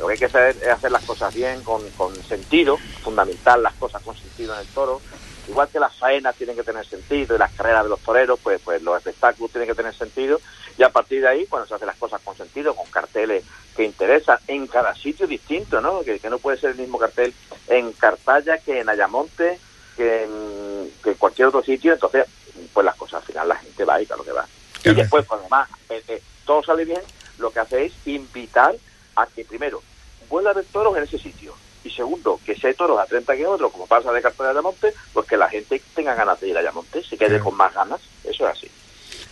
Lo que hay que hacer es hacer las cosas bien, con, con sentido, fundamental las cosas con sentido en el toro. Igual que las faenas tienen que tener sentido y las carreras de los toreros, pues, pues los espectáculos tienen que tener sentido. Y a partir de ahí, cuando se hacen las cosas con sentido, con carteles que interesan en cada sitio distinto, ¿no? Que, que no puede ser el mismo cartel en Cartaya que en Ayamonte, que en, que en cualquier otro sitio. Entonces, pues las cosas al final la gente va y claro que va. Y después, pues además, eh, eh, todo sale bien, lo que hace es invitar a que primero vuelva a toros en ese sitio y segundo, que si hay toros a 30 kilómetros, como pasa de Cartagena a Ayamonte, pues que la gente tenga ganas de ir a Ayamonte, se quede con más ganas, eso es así.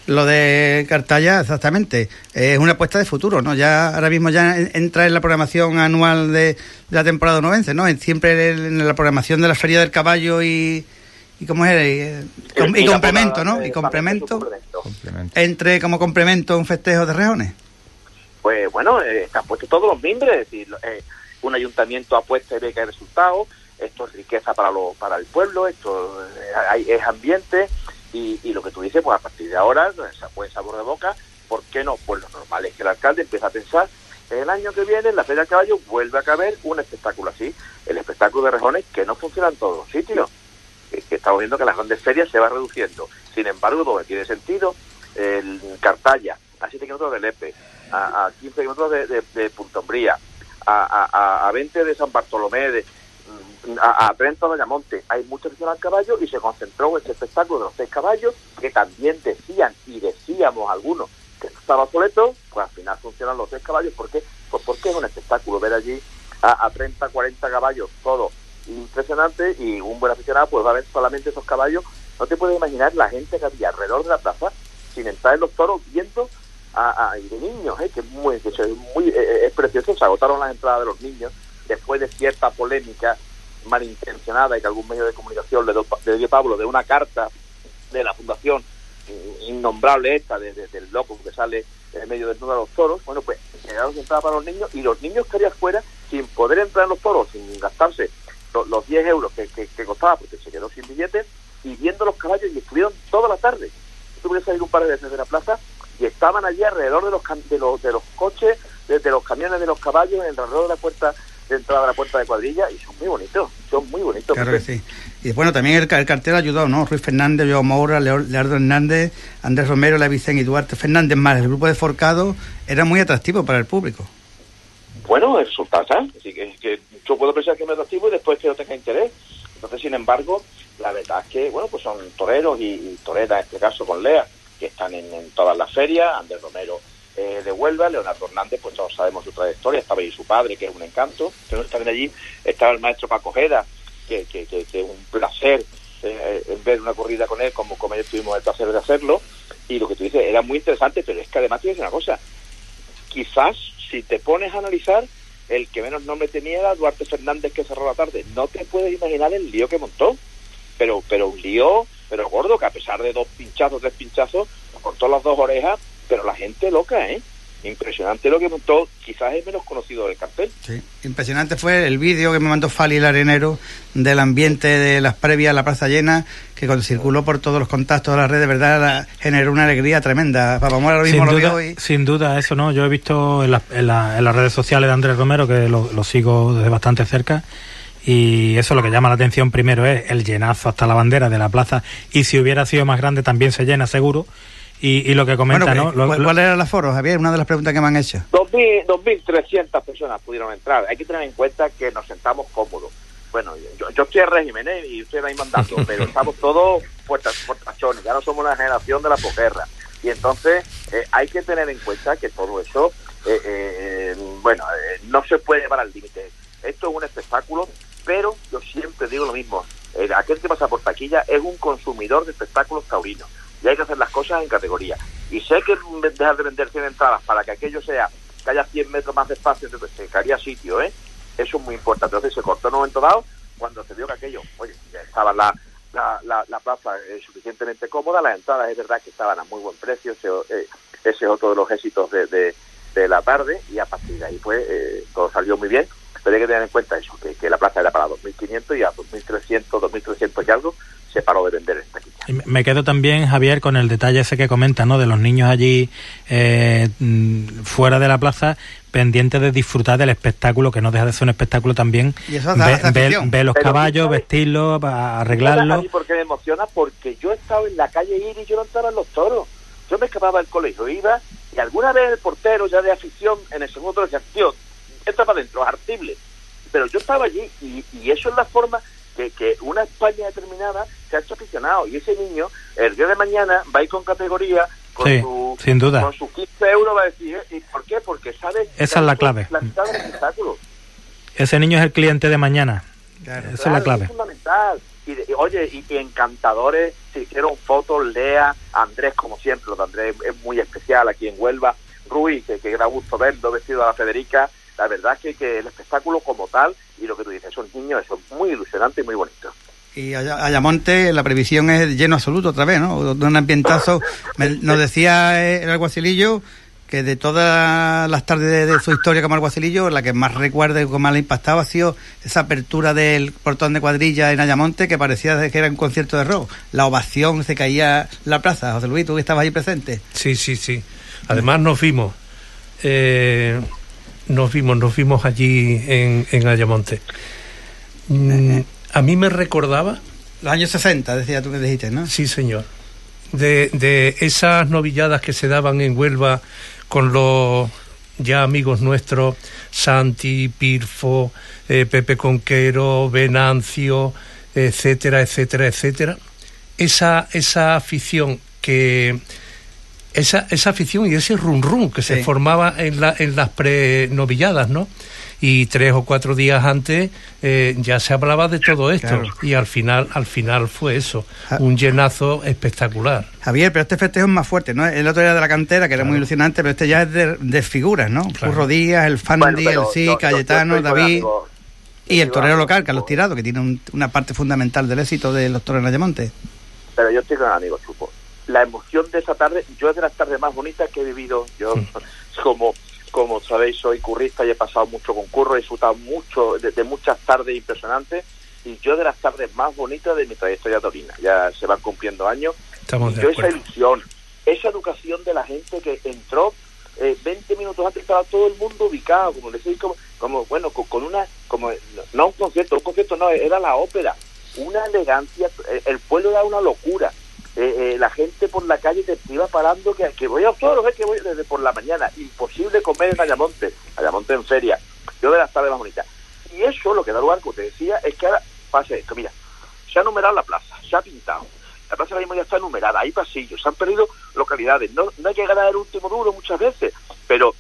Lo de Cartaya, exactamente, es una apuesta de futuro, ¿no? Ya ahora mismo ya entra en la programación anual de, la temporada novense, ¿no? Siempre en la programación de la Feria del Caballo y, y cómo es y, complemento, ¿no? Y complemento, entre como complemento un festejo de rejones. Pues bueno, eh, están puestos todos los mimbres, es decir, eh, un ayuntamiento apuesta y ve que hay resultados, esto es riqueza para, lo, para el pueblo, esto eh, es ambiente y, lo que tú dices, pues a partir de ahora, buen sabor de boca, ¿por qué no? Pues lo normal es que el alcalde empiece a pensar el año que viene en la Feria del Caballo vuelve a caber un espectáculo así, el espectáculo de rejones que no funciona en todos los sitios, que, estamos viendo que las grandes ferias se va reduciendo. Sin embargo, donde tiene sentido, el Cartaya, a 7 kilómetros de Lepe, a, 15 kilómetros de, de, de Puntombría, a, a, 20 de San Bartolomé, de, mm, a, a 30 de Ayamonte. Hay mucha afición al caballo y se concentró este espectáculo de los seis caballos que también decían y decíamos algunos que estaba obsoleto, pues al final funcionan los seis caballos. ¿Por qué? Pues porque es un espectáculo ver allí a, a 30, 40 caballos, todo impresionante y un buen aficionado pues va a ver solamente esos caballos. No te puedes imaginar la gente que había alrededor de la plaza sin entrar en los toros viendo a, y de niños, ¿eh? que es muy, muy eh, es precioso. Se agotaron las entradas de los niños después de cierta polémica malintencionada y que algún medio de comunicación le dio, Pablo de una carta de la fundación innombrable esta, de, del loco que sale en medio del de los toros. Bueno, pues quedaron entradas para los niños y los niños querían fuera sin poder entrar en los toros, sin gastarse los, 10 euros que, que, costaba porque se quedó sin billetes y viendo los caballos y estuvieron toda la tarde. Tuve que salir un par de veces de la plaza y estaban allí alrededor de los, de los, de los coches, de, los camiones de los caballos, alrededor de la puerta de entrada de la puerta de cuadrilla y son muy bonitos, son muy bonitos. Claro que sí. Y bueno, también el, el cartel ayudó, ¿no? Ruiz Fernández, Joao Moura, Leonardo Hernández, Andrés Romero, La Vicente y Duarte Fernández, más el grupo de Forcado, era muy atractivo para el público. Bueno, es sustancia, así que, que yo puedo pensar que es muy atractivo y después que no tenga interés. Entonces, sin embargo, la verdad es que, bueno, pues son toreros y, y toreras, en este caso con Lea, que están en, todas las ferias, Andrés Romero eh, de Huelva, Leonardo Hernández, pues todos sabemos su trayectoria, estaba ahí su padre, que es un encanto, pero también allí estaba el maestro Paco Jeda, que, que, que, es un placer eh, ver una corrida con él, como, como tuvimos el placer de hacerlo, y lo que tú dices era muy interesante, pero es que además tienes una cosa, quizás si te pones a analizar, el que menos nombre tenía era Duarte Fernández que cerró la tarde, no te puedes imaginar el lío que montó, pero, pero un lío pero gordo, que a pesar de dos pinchazos, tres pinchazos, cortó las dos orejas, pero la gente loca, ¿eh? Impresionante lo que montó, quizás es menos conocido del cartel. Sí, impresionante fue el vídeo que me mandó Fali el Arenero del ambiente de las previas a la plaza llena, que cuando circuló por todos los contactos de las redes, de verdad, generó una alegría tremenda. Papamora lo mismo sin lo duda, hoy. Sin duda, eso no. Yo he visto en, en, las redes sociales de Andrés Romero, que lo, lo sigo desde bastante cerca, y eso lo que llama la atención primero es el llenazo hasta la bandera de la plaza y si hubiera sido más grande también se llena seguro y, lo que comenta, ¿no? ¿Cuál, era el aforo, Javier? Una de las preguntas que me han hecho. 2.300 personas pudieron entrar. Hay que tener en cuenta que nos sentamos cómodos. Bueno, yo, yo estoy en régimen ¿eh? y estoy ahí mandando, pero estamos todos puertachones. Ya no somos la generación de la posguerra. Y entonces eh, hay que tener en cuenta que todo eso, eh, bueno, no se puede llevar al límite. Esto es un espectáculo pero yo siempre digo lo mismo, aquel que pasa por taquilla es un consumidor de espectáculos taurinos y hay que hacer las cosas en categoría. Y sé que dejar de vender 100 entradas para que aquello sea, que haya 100 metros más de espacio, entonces que haría sitio, ¿eh? Eso es muy importante. Entonces se cortó en un momento dado cuando se vio que aquello, oye, ya estaba la, la, la, plaza eh, suficientemente cómoda, las entradas es verdad que estaban a muy buen precio, ese, eh, es otro de los éxitos de, de, la tarde y a partir de ahí pues eh, todo salió muy bien pero hay que tener en cuenta eso, que, la plaza era para 2.500 y a 2.300, 2.300 y algo se paró de vender esta taquilla. Me quedo también, Javier, con el detalle ese que comenta, ¿no? De los niños allí eh, mm, fuera de la plaza pendientes de disfrutar del espectáculo, que no deja de ser un espectáculo también. Y eso ve, ve, los caballos, vestirlos, arreglarlos. ¿Y por qué me emociona? Porque yo he estado en la calle Ir y yo no entraba en los toros. Yo me escapaba del colegio, iba y alguna vez el portero ya de afición en el segundo decía, tío, entra para adentro, es artible. Pero yo estaba allí y, eso es la forma que, que, una España determinada se ha hecho aficionado. Y ese niño, el día de mañana, va a ir con categoría con, Sí, su, sin duda. con sus 15 euros va a decir, ¿eh? ¿y por qué? Porque sabe... Esa es la clave. La mitad del espectáculo. Ese niño es el cliente de mañana. Claro. Esa es la clave. Es fundamental. Y, oye, y, y encantadores, se hicieron fotos, Lea, Andrés, como siempre, lo de Andrés es muy especial aquí en Huelva, Rui, que, que da gusto verlo vestido a la Federica, la verdad es que, que el espectáculo como tal, y lo que tú dices, esos niños, eso es muy ilusionante y muy bonito. Y Ay- Ayamonte, la previsión es lleno absoluto otra vez, ¿no? De un ambientazo. Me- nos decía eh, el alguacilillo que de todas las tardes de, de su historia como alguacilillo, la que más recuerda y que más le ha impactado ha sido esa apertura del portón de cuadrilla en Ayamonte, que parecía de que era un concierto de rock. La ovación se caía en la plaza. José Luis, tú que estabas ahí presente. Sí, sí, sí. Además nos vimos, eh, nos vimos, nos vimos allí en, en Ayamonte. Mm, a mí me recordaba, Los años 60, decía tú que dijiste, ¿no? sí señor, de, de esas novilladas que se daban en Huelva con los ya amigos nuestros, Santi, Pirfo, eh, Pepe Conquero, Venancio, etcétera, etcétera, etcétera. Esa, esa afición que esa, esa afición y ese rum rum que se Sí. formaba en, la, en las prenovilladas, ¿no? Y tres o cuatro días antes eh, ya se hablaba de todo esto Claro. y al final, al final fue eso, Ah. un llenazo espectacular. Javier, pero este festejo es más fuerte, ¿no? El otro era de la cantera, que era muy ilusionante, pero este ya es de, de figuras, ¿no? Claro. Curro Díaz, el Fandi, Bueno, el Sí, yo- Cayetano, yo David y el torero local, Carlos amigos, Tirado, que tiene un- una parte fundamental del éxito de los toros en Ayamonte. Pero yo estoy con amigos, Chupo. La emoción de esa tarde, yo es de las tardes más bonitas que he vivido. Yo, como como sabéis, soy currista y he pasado mucho con curro, he disfrutado mucho de, de muchas tardes impresionantes. Y yo de las tardes más bonitas de mi trayectoria taurina. Ya se van cumpliendo años. Estamos Y de yo esa ilusión, esa educación de la gente que entró eh, 20 minutos antes estaba todo el mundo ubicado, como decís, como, como bueno, con, con una, como no un concierto, un concierto no, era la ópera, una elegancia, eh, el pueblo era una locura. Eh, eh, la gente por la calle te iba parando que, que voy a toros, eh, que voy desde por la mañana, imposible comer en Ayamonte, Ayamonte en feria, yo de las tardes más bonitas. Y eso, lo que da lugar, como te decía, es que ahora pasa esto, mira, se ha numerado la plaza, se ha pintado, la plaza ahora mismo ya está numerada, hay pasillos, se han perdido localidades, no, no hay que ganar el último duro muchas veces, pero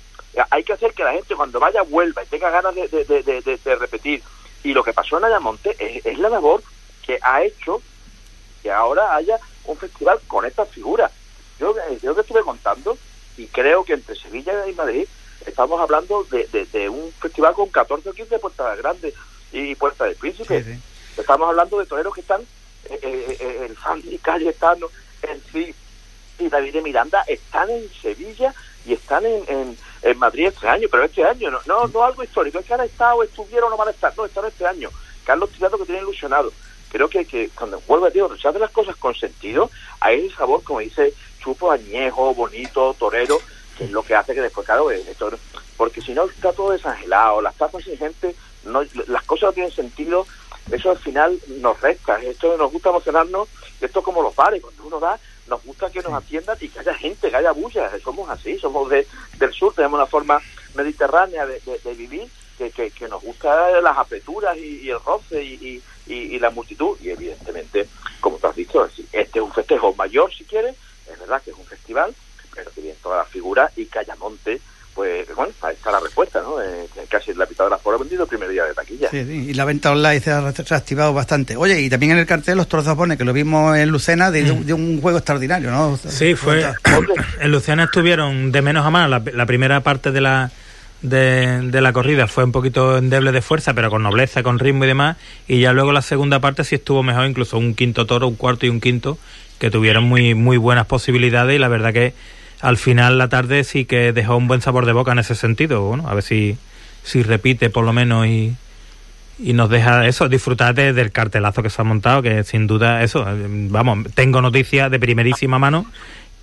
hay que hacer que la gente cuando vaya vuelva y tenga ganas de- de- de- de repetir. Y lo que pasó en Ayamonte es, es la labor que ha hecho que ahora haya un festival con estas figuras. Yo, eh, yo que estuve contando y creo que entre Sevilla y Madrid estamos hablando de, de- de un festival con 14 o 15 puertas grandes y Puerta del Príncipe. Sí, sí. Estamos hablando de toreros que están, eh, eh, eh, el Sandy Cayetano, el sí y David de Miranda están en Sevilla y están en, en, en Madrid este año, pero este año, no, no, no algo histórico, es que han estado, estuvieron o no van a estar, no, están este año. Carlos Tirado que tiene ilusionado. Creo que, que cuando vuelve a decir, se hacen las cosas con sentido, hay ese sabor, como dice Chupo, añejo, bonito, torero, que es lo que hace que después, claro, eh, esto- porque si no está todo desangelado, las tapas sin gente, no, las cosas no tienen sentido, eso al final nos resta, esto nos gusta emocionarnos, esto es como los bares, cuando uno da, nos gusta que nos atiendan y que haya gente, que haya bulla, somos así, somos de, del sur, tenemos una forma mediterránea de, de- de vivir, que, que, que nos gusta las aperturas y, y el roce y, y- y- y la multitud, y evidentemente, como tú has dicho, este es un festejo mayor si quieres, es verdad que es un festival, pero que vienen todas las figuras y Callamonte, pues bueno, ahí está la respuesta, ¿no? Eh, casi la mitad de las foros vendido el primer día de taquilla. Sí, sí, y la venta online se ha re- reactivado bastante. Oye, y también en el cartel los toros de Japón, que lo vimos en Lucena, de, de un juego extraordinario, ¿no? Sí, fue. En Luciana estuvieron de menos a más. La, la primera parte de la de, la corrida fue un poquito endeble de fuerza, pero con nobleza, con ritmo y demás. Y ya luego la segunda parte sí estuvo mejor, incluso un quinto toro, un cuarto y un quinto, que tuvieron muy, muy buenas posibilidades. Y la verdad que al final la tarde sí que dejó un buen sabor de boca en ese sentido. Bueno, a ver si, si repite por lo menos y, y nos deja eso, disfrutar de- del cartelazo que se ha montado, que sin duda eso, eh, vamos, tengo noticias de primerísima mano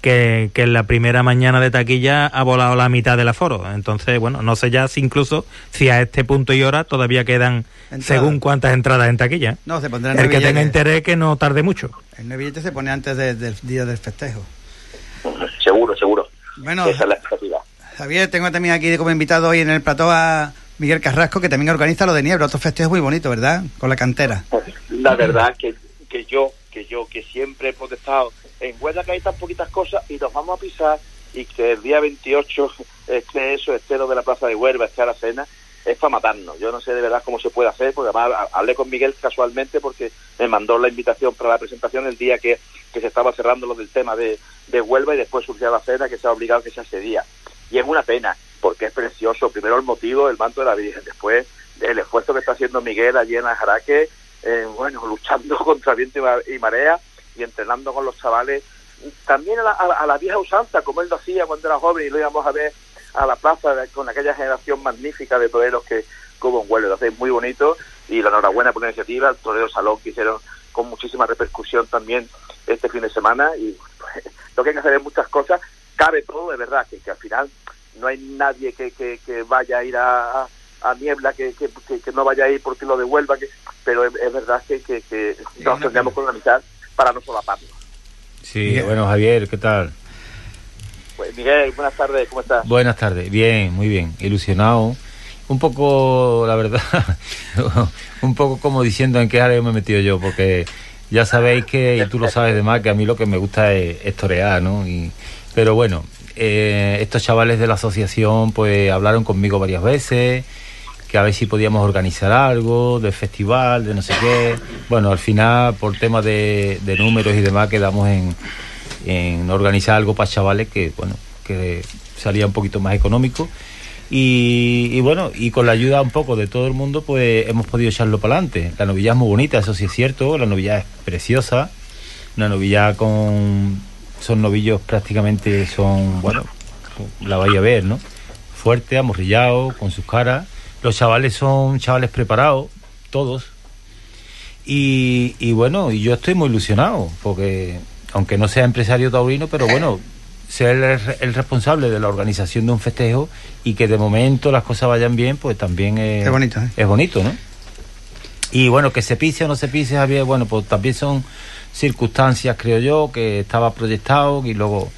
que, que en la primera mañana de taquilla ha volado la mitad del aforo. Entonces, bueno, no sé ya si incluso si a este punto y hora todavía quedan Entradas. según cuántas entradas en taquilla. No, se pondrán El que tenga interés que no tarde mucho. El nuevo billete se pone antes de- del día del festejo. Seguro, seguro. Bueno, Esa es la expectativa. Javier, tengo también aquí como invitado hoy en el plató a Miguel Carrasco, que también organiza lo de Niebla, otro festejo muy bonito, ¿verdad? Con la cantera. La verdad que, que yo, que yo, que siempre he protestado en Huelva que hay tan poquitas cosas y nos vamos a pisar y que el día 28 esté eso, esté lo de la Plaza de Huelva, esté a la cena, es para matarnos. Yo no sé de verdad cómo se puede hacer, porque además hablé con Miguel casualmente porque me mandó la invitación para la presentación el día que, que se estaba cerrando lo del tema de, de Huelva y después surgió la cena que se ha obligado que sea ese día. Y es una pena, porque es precioso. Primero el motivo, el manto de la Virgen, después el esfuerzo que está haciendo Miguel allí en Ajaraque, eh, bueno, luchando contra viento y marea y entrenando con los chavales. También a la, a la vieja usanza, como él lo hacía cuando era joven y lo íbamos a ver a la plaza con aquella generación magnífica de toreros que como un vuelo. Entonces, muy bonito y la enhorabuena por la iniciativa, el Torero Salón que hicieron con muchísima repercusión también este fin de semana y pues, lo que hay que hacer es muchas cosas. Cabe todo, de verdad, que, que al final no hay nadie que, que, que vaya a ir a, a, Niebla, que, que, que, no vaya a ir porque lo devuelva, que, pero es, es verdad que, que, que nos tendríamos que organizar para no solaparnos. Sí, bueno, Javier, ¿qué tal? Pues Miguel, buenas tardes, ¿cómo estás? Buenas tardes, bien, muy bien, ilusionado. Un poco, la verdad, un poco como diciendo en qué área me he metido yo, porque ya sabéis que, y tú lo sabes de más, que a mí lo que me gusta es, torear, ¿no? Y, pero bueno, eh, estos chavales de la asociación pues hablaron conmigo varias veces, que a ver si podíamos organizar algo, de festival, de no sé qué. Bueno, al final, por temas de, números y demás, quedamos en en organizar algo para chavales que, bueno, que salía un poquito más económico. Y, bueno, y con la ayuda un poco de todo el mundo, pues hemos podido echarlo para adelante. La novilla es muy bonita, eso sí es cierto, la novilla es preciosa, una novilla con... son novillos prácticamente, son, bueno, la vais a ver, ¿no? Fuerte, amorrillado, con sus caras. Los chavales son chavales preparados, todos. Y, y bueno, y yo estoy muy ilusionado, porque aunque no sea empresario taurino, pero bueno, ser el, responsable de la organización de un festejo y que de momento las cosas vayan bien, pues también es, bonito, ¿eh? es bonito, ¿no? Y bueno, que se pise o no se pise, Javier, bueno, pues también son circunstancias, creo yo, que estaba proyectado y luego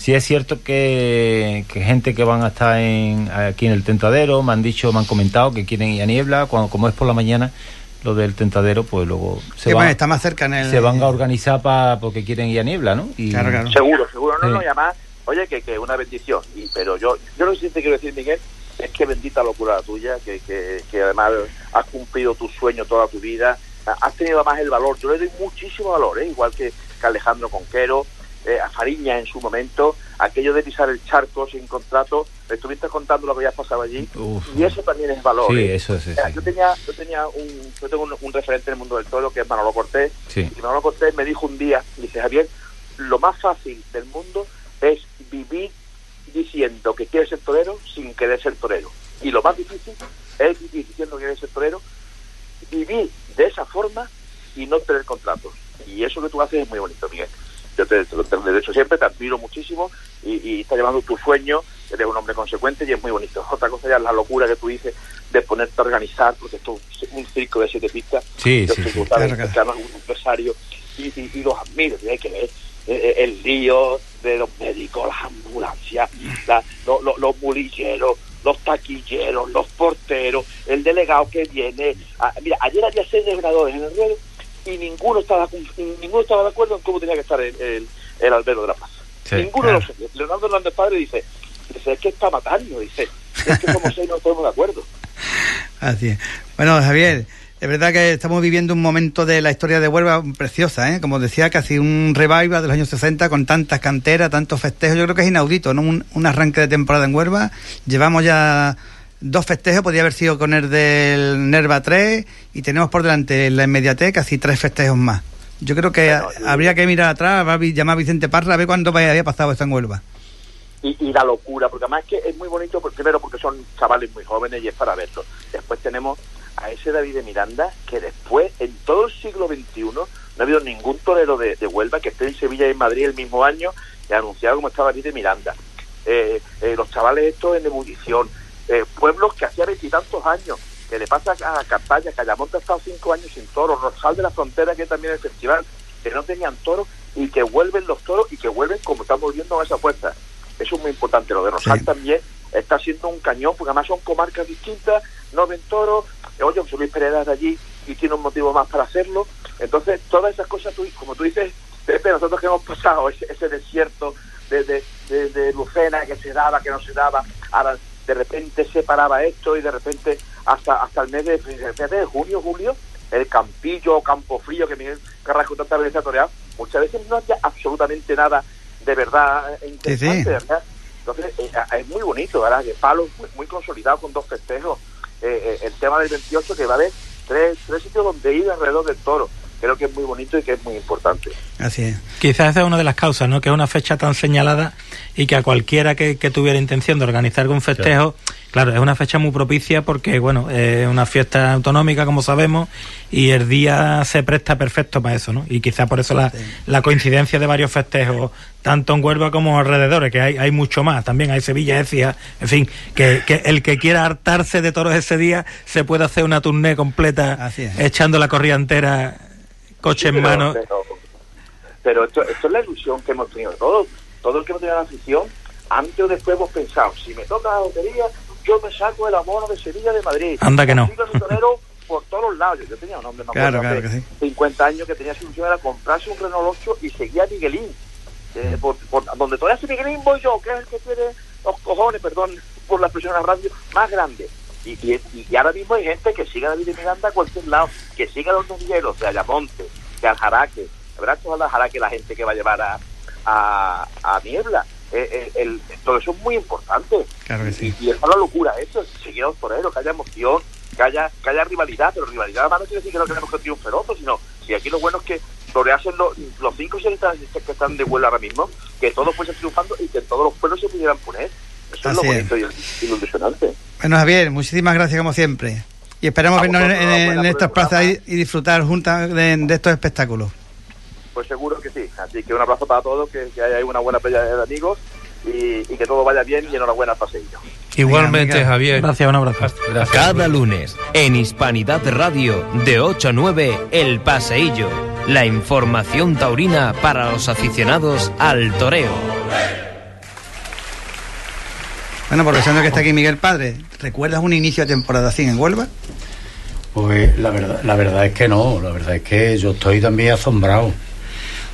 sí es cierto que, que, gente que van a estar en, aquí en el tentadero me han dicho, me han comentado que quieren ir a niebla, cuando como es por la mañana, lo del tentadero, pues luego se, van, está más cerca en el... se van a organizar para porque quieren ir a niebla, ¿no? Y... Seguro, seguro, no, no, y además, oye, que, que una bendición, y, pero yo, yo lo que sí te quiero decir, Miguel, es que bendita locura la tuya, que, que, que además has cumplido tu sueño toda tu vida, has tenido más el valor, yo le doy muchísimo valor, ¿eh? igual que, que Alejandro Conquero, eh, a Fariña en su momento, aquello de pisar el charco sin contrato, estuviste contando lo que habías pasado allí, y eso también es valor. Sí, ¿eh? eso. Yo tenía, yo tenía un, yo tengo un, referente en el mundo del toro que es Manolo Cortés, y Manolo Cortés me dijo un día, dice Javier, lo más fácil del mundo es vivir diciendo que quieres ser torero sin querer ser torero. Y lo más difícil es vivir diciendo que quieres ser torero, vivir de esa forma y no tener contratos. Y eso que tú haces es muy bonito, Miguel yo te, te, lo he dicho siempre, te admiro muchísimo y, y está llevando tu sueño, eres un hombre consecuente y es muy bonito. Otra cosa ya es la locura que tú dices de ponerte a organizar, porque esto es un circo de siete pistas. Sí, yo sí, sí, claro. un empresario y, y, y, los admiro, y hay que ver eh, el lío de los médicos, las ambulancias, la, lo, lo, los mulilleros, los taquilleros, los porteros, el delegado que viene. A, mira, ayer había seis en el ruedo y ninguno estaba ninguno estaba de acuerdo en cómo tenía que estar el, el, el albero de la plaza. Sí, ninguno claro. de los Leonardo Hernández Padre dice, dice, es que está matando, dice, es que como seis no estamos de acuerdo. Así es. Bueno, Javier, es verdad que estamos viviendo un momento de la historia de Huelva preciosa, ¿eh? Como decía, casi un revival de los años 60 con tantas canteras, tantos festejos. Yo creo que es inaudito, ¿no? Un, un arranque de temporada en Huelva. Llevamos ya dos festejos, podría haber sido con el del Nerva 3 y tenemos por delante la inmediatez casi tres festejos más. Yo creo que habría que mirar atrás, va a llamar a Vicente Parra a ver cuándo había pasado esto en Huelva. Y, y, la locura, porque además es que es muy bonito, porque, primero porque son chavales muy jóvenes y es para verlo. Después tenemos a ese David de Miranda, que después, en todo el siglo XXI, no ha habido ningún torero de, de Huelva que esté en Sevilla y en Madrid el mismo año y ha anunciado cómo estaba David de Miranda. Eh, eh, los chavales estos en ebullición, eh, pueblos que hacía veintitantos años, que le pasa a Campaña, que Ayamonte ha estado cinco años sin toros, Rosal de la Frontera, que también es el festival, que no tenían toros y que vuelven los toros y que vuelven como estamos viendo a esa fuerza. Eso es muy importante. Lo de Rosal sí. también está siendo un cañón, porque además son comarcas distintas, no ven toros. Oye, José Luis Pereira de allí y tiene un motivo más para hacerlo. Entonces, todas esas cosas, tú, como tú dices, Pepe, nosotros que hemos pasado ese, ese desierto de, de, de, de Lucena, que se daba, que no se daba, ahora de repente se paraba esto y de repente hasta hasta el mes de, de junio, julio, el Campillo o Campo Frío, que Miguel Carrasco tantas veces ha muchas veces no haya absolutamente nada de verdad eh, interesante, Sí, sí. ¿verdad? Entonces, eh, es muy bonito, ¿verdad? Que Palo muy, muy consolidado con dos festejos. Eh, eh, el tema del 28, que va a haber tres, tres sitios donde ir alrededor del toro. Creo que es muy bonito y que es muy importante. Así es. Quizás esa es una de las causas, ¿no? Que es una fecha tan señalada y que a cualquiera que, que tuviera intención de organizar un festejo, claro, es una fecha muy propicia porque, bueno, es una fiesta autonómica, como sabemos, y el día se presta perfecto para eso, ¿no? Y quizás por eso la, la coincidencia de varios festejos, tanto en Huelva como alrededores, que hay, hay mucho más, también hay Sevilla, Ecija, en fin, que, que el que quiera hartarse de toros ese día se puede hacer una tournée completa Así es. echando la corrida entera, coche en mano. Pero, pero esto, esto es la ilusión que hemos tenido todos. Todo el que hemos tenido la afición, antes o después hemos pensado, si me toca la lotería, yo me saco el abono de Sevilla de Madrid. Anda que no. Por todos los lados. Yo tenía un hombre, me Claro, claro hace que sí. 50 años que tenía su ilusión era comprarse un Renault 8 y seguía a Miguelín. Eh, por, por- donde todavía ese Miguelín voy yo, que es el que tiene los cojones, perdón por la expresión la radio, más grande. Y, y, y ahora mismo hay gente que sigue a David Miranda a cualquier lado, que sigue a los novilleros de Ayamonte, de Aljaraque. Habrá toda Aljaraque la gente que va a llevar a, a, a Niebla. Eh, eh, el- todo eso es muy importante. Claro que sí. Y, y es una locura eso, seguir a los toreros, que haya emoción, que haya, que haya rivalidad, pero rivalidad además no quiere decir que no queremos que triunfe el otro, sino si aquí lo bueno es que toreasen los, los cinco o seis que que están de vuelo ahora mismo, que todos fuesen triunfando y que todos los pueblos se pudieran poner. Eso es lo es. bonito y, ilusionante. Bueno, Javier, muchísimas gracias como siempre. Y esperamos A vernos en, vosotros, en- en enhorabuena por estas plazas y, disfrutar juntas de, de estos espectáculos. Pues seguro que sí. Así que un abrazo para todos, que, que haya una buena pelea de amigos y, y que todo vaya bien y enhorabuena al paseillo. Igualmente, Venga, Javier. Gracias, un abrazo. Cada lunes, en Hispanidad Radio, de 8 a 9, El Paseillo. La información taurina para los aficionados al toreo. Bueno, aprovechando que está aquí Miguel Padre, ¿recuerdas un inicio de temporada así en Huelva? Pues la verdad, la verdad es que no, la verdad es que yo estoy también asombrado.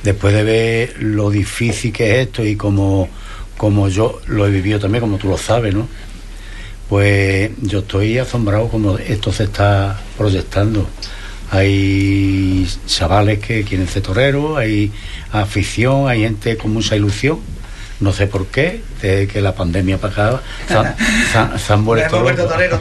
Después de ver lo difícil que es esto y como, como yo lo he vivido también, como tú lo sabes, ¿no? Pues yo estoy asombrado como esto se está proyectando. Hay chavales que quieren ser toreros, hay afición, hay gente con mucha ilusión. No sé por qué, desde que la pandemia para acá se han, se han- se han vuelto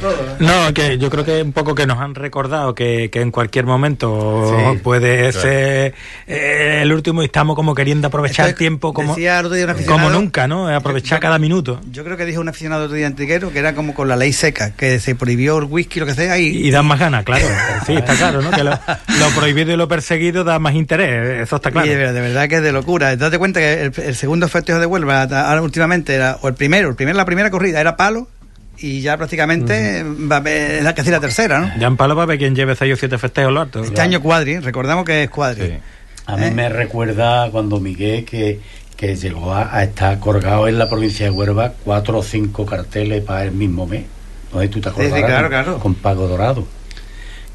todos. No, que yo creo que un poco que nos han recordado que, que en cualquier momento Sí, puede ser eh, el último y estamos como queriendo aprovechar el tiempo como, Decía el otro día un aficionado- como nunca, ¿no? Aprovechar Yo- cada minuto. Yo creo que dijo un aficionado otro día en Triguero que era como con la ley seca, que se prohibió el whisky, lo que sea, y, Y dan más ganas, claro. Sí, está claro, ¿no? Que lo, lo prohibido y lo perseguido da más interés, eso está claro. y de, verdad, de verdad que es de locura. Date cuenta que el, el segundo festejo de Huelva, ahora últimamente, era, o el primero, el primer, la primera corrida era palo, y ya prácticamente va a haber la que hacer la tercera, ¿no? Ya en palo va a ver quién lleve seis o siete festejos los hartos. Este año cuadri, recordamos que es cuadri. Sí. A mí ¿Eh? me recuerda cuando Miguel que, que llegó a, a estar colgado en la provincia de Huelva cuatro o cinco carteles para el mismo mes. No sé tú te Sí, sí, acordarás. claro, con, claro. con Pago Dorado.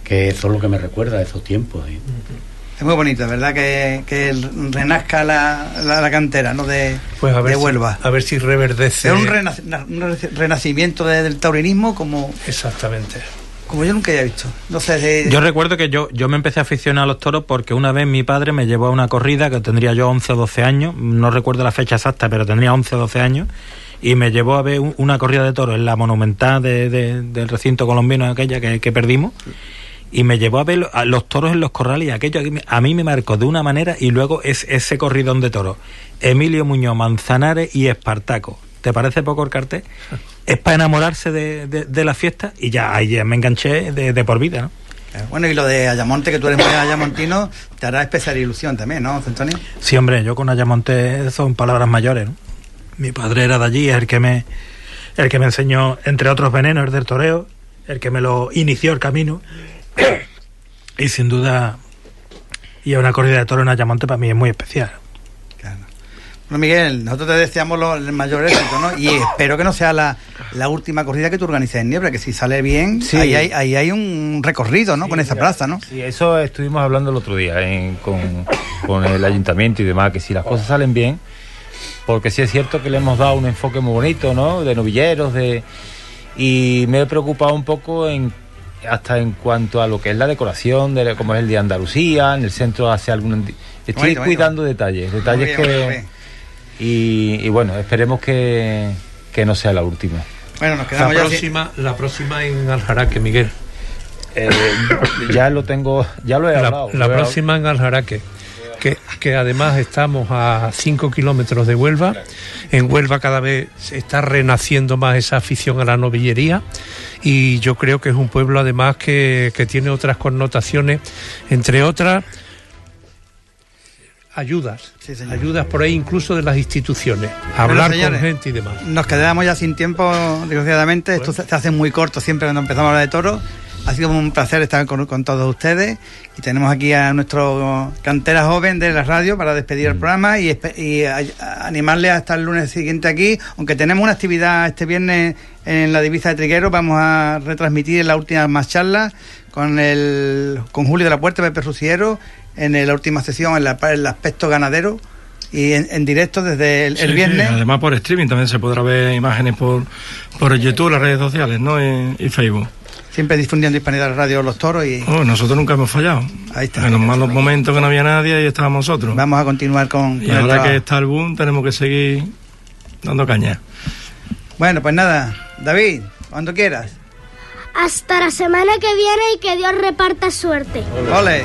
Que eso es lo que me recuerda a esos tiempos. ¿sí? Es muy bonito, ¿verdad? Que, que renazca la, la, la cantera, ¿no? De, Pues a ver, de si- Huelva. a ver si reverdece. Es un, renac- renacimiento de- del taurinismo como, Exactamente. como yo nunca había visto. No sé, de- Yo recuerdo que yo, yo me empecé a aficionar a los toros porque una vez mi padre me llevó a una corrida que tendría yo 11 o 12 años, no recuerdo la fecha exacta, pero tendría 11 o 12 años, y me llevó a ver un- una corrida de toros en la monumental de- de- del recinto colombiano aquella que, que perdimos. Y me llevó a ver a los toros en los corrales y aquello a mí- me marcó de una manera y luego es ese corridón de toros. Emilio Muñoz, Manzanares y Espartaco. ¿Te parece poco el cartel? Es para enamorarse de, de- de la fiesta y ya ahí me enganché de, de por vida, ¿no? Bueno, y lo de Ayamonte, que tú eres muy ayamontino, te hará especial ilusión también, ¿no, Antonio? Sí, hombre, yo con Ayamonte son palabras mayores, ¿no? Mi padre era de allí, es el que me el que me enseñó, entre otros venenos, el del toreo, el que me lo inició el camino. Y sin duda, y una corrida de toro en Ayamonte para mí es muy especial. Claro. Bueno, Miguel, nosotros te deseamos lo- el mayor éxito, ¿no? Y espero que no sea la, la última corrida que tú organizas en Niebla, que si sale bien, Sí. ahí, hay, ahí hay un recorrido, ¿no? Con esa plaza, ¿no? Sí, eso estuvimos hablando el otro día en- con, con el ayuntamiento y demás, que si las cosas salen bien, porque sí es cierto que le hemos dado un enfoque muy bonito, ¿no? De novilleros, de y me he preocupado un poco en hasta en cuanto a lo que es la decoración, de como es el de Andalucía, en el centro hace algún estoy Bonito, bonito. cuidando detalles, detalles bien, que y, y bueno, esperemos que, que no sea la última. Bueno, nos La quedamos ya sin- próxima, la próxima en Aljaraque, Miguel. Eh, ya lo tengo, ya lo he La, hablado. la próxima en Aljaraque. Que, que además estamos a 5 kilómetros de Huelva. En Huelva cada vez se está renaciendo más esa afición a la novillería y yo creo que es un pueblo además que, que tiene otras connotaciones, entre otras ayudas, Sí, ayudas por ahí incluso de las instituciones, hablar con gente y demás. Nos quedamos ya sin tiempo, desgraciadamente. Esto se se hace muy corto siempre cuando empezamos a hablar de toros. Ha sido un placer estar con, con todos ustedes. Y tenemos aquí a nuestro cantera joven de la radio para despedir el programa y, y a- a animarle hasta el lunes siguiente aquí. Aunque tenemos una actividad este viernes en la divisa de Triguero, vamos a retransmitir la última más charla con, el, con Julio de la Puerta, Pepe Rusiero, en la última sesión, en, la- en el aspecto ganadero. Y en, en directo desde el, viernes. sí, además por streaming también se podrá ver imágenes por, por YouTube, las redes sociales, ¿no? Y, y Facebook. Siempre difundiendo Hispanidad Radio Los Toros y Oh, nosotros nunca hemos fallado. Ahí está. En los malos momentos que no había nadie, ahí estábamos nosotros. vamos a continuar con, y con el ahora trabajo. que está el boom, tenemos que seguir dando caña. Bueno, pues nada, David, cuando quieras. Hasta la semana que viene y que Dios reparta suerte. Ole.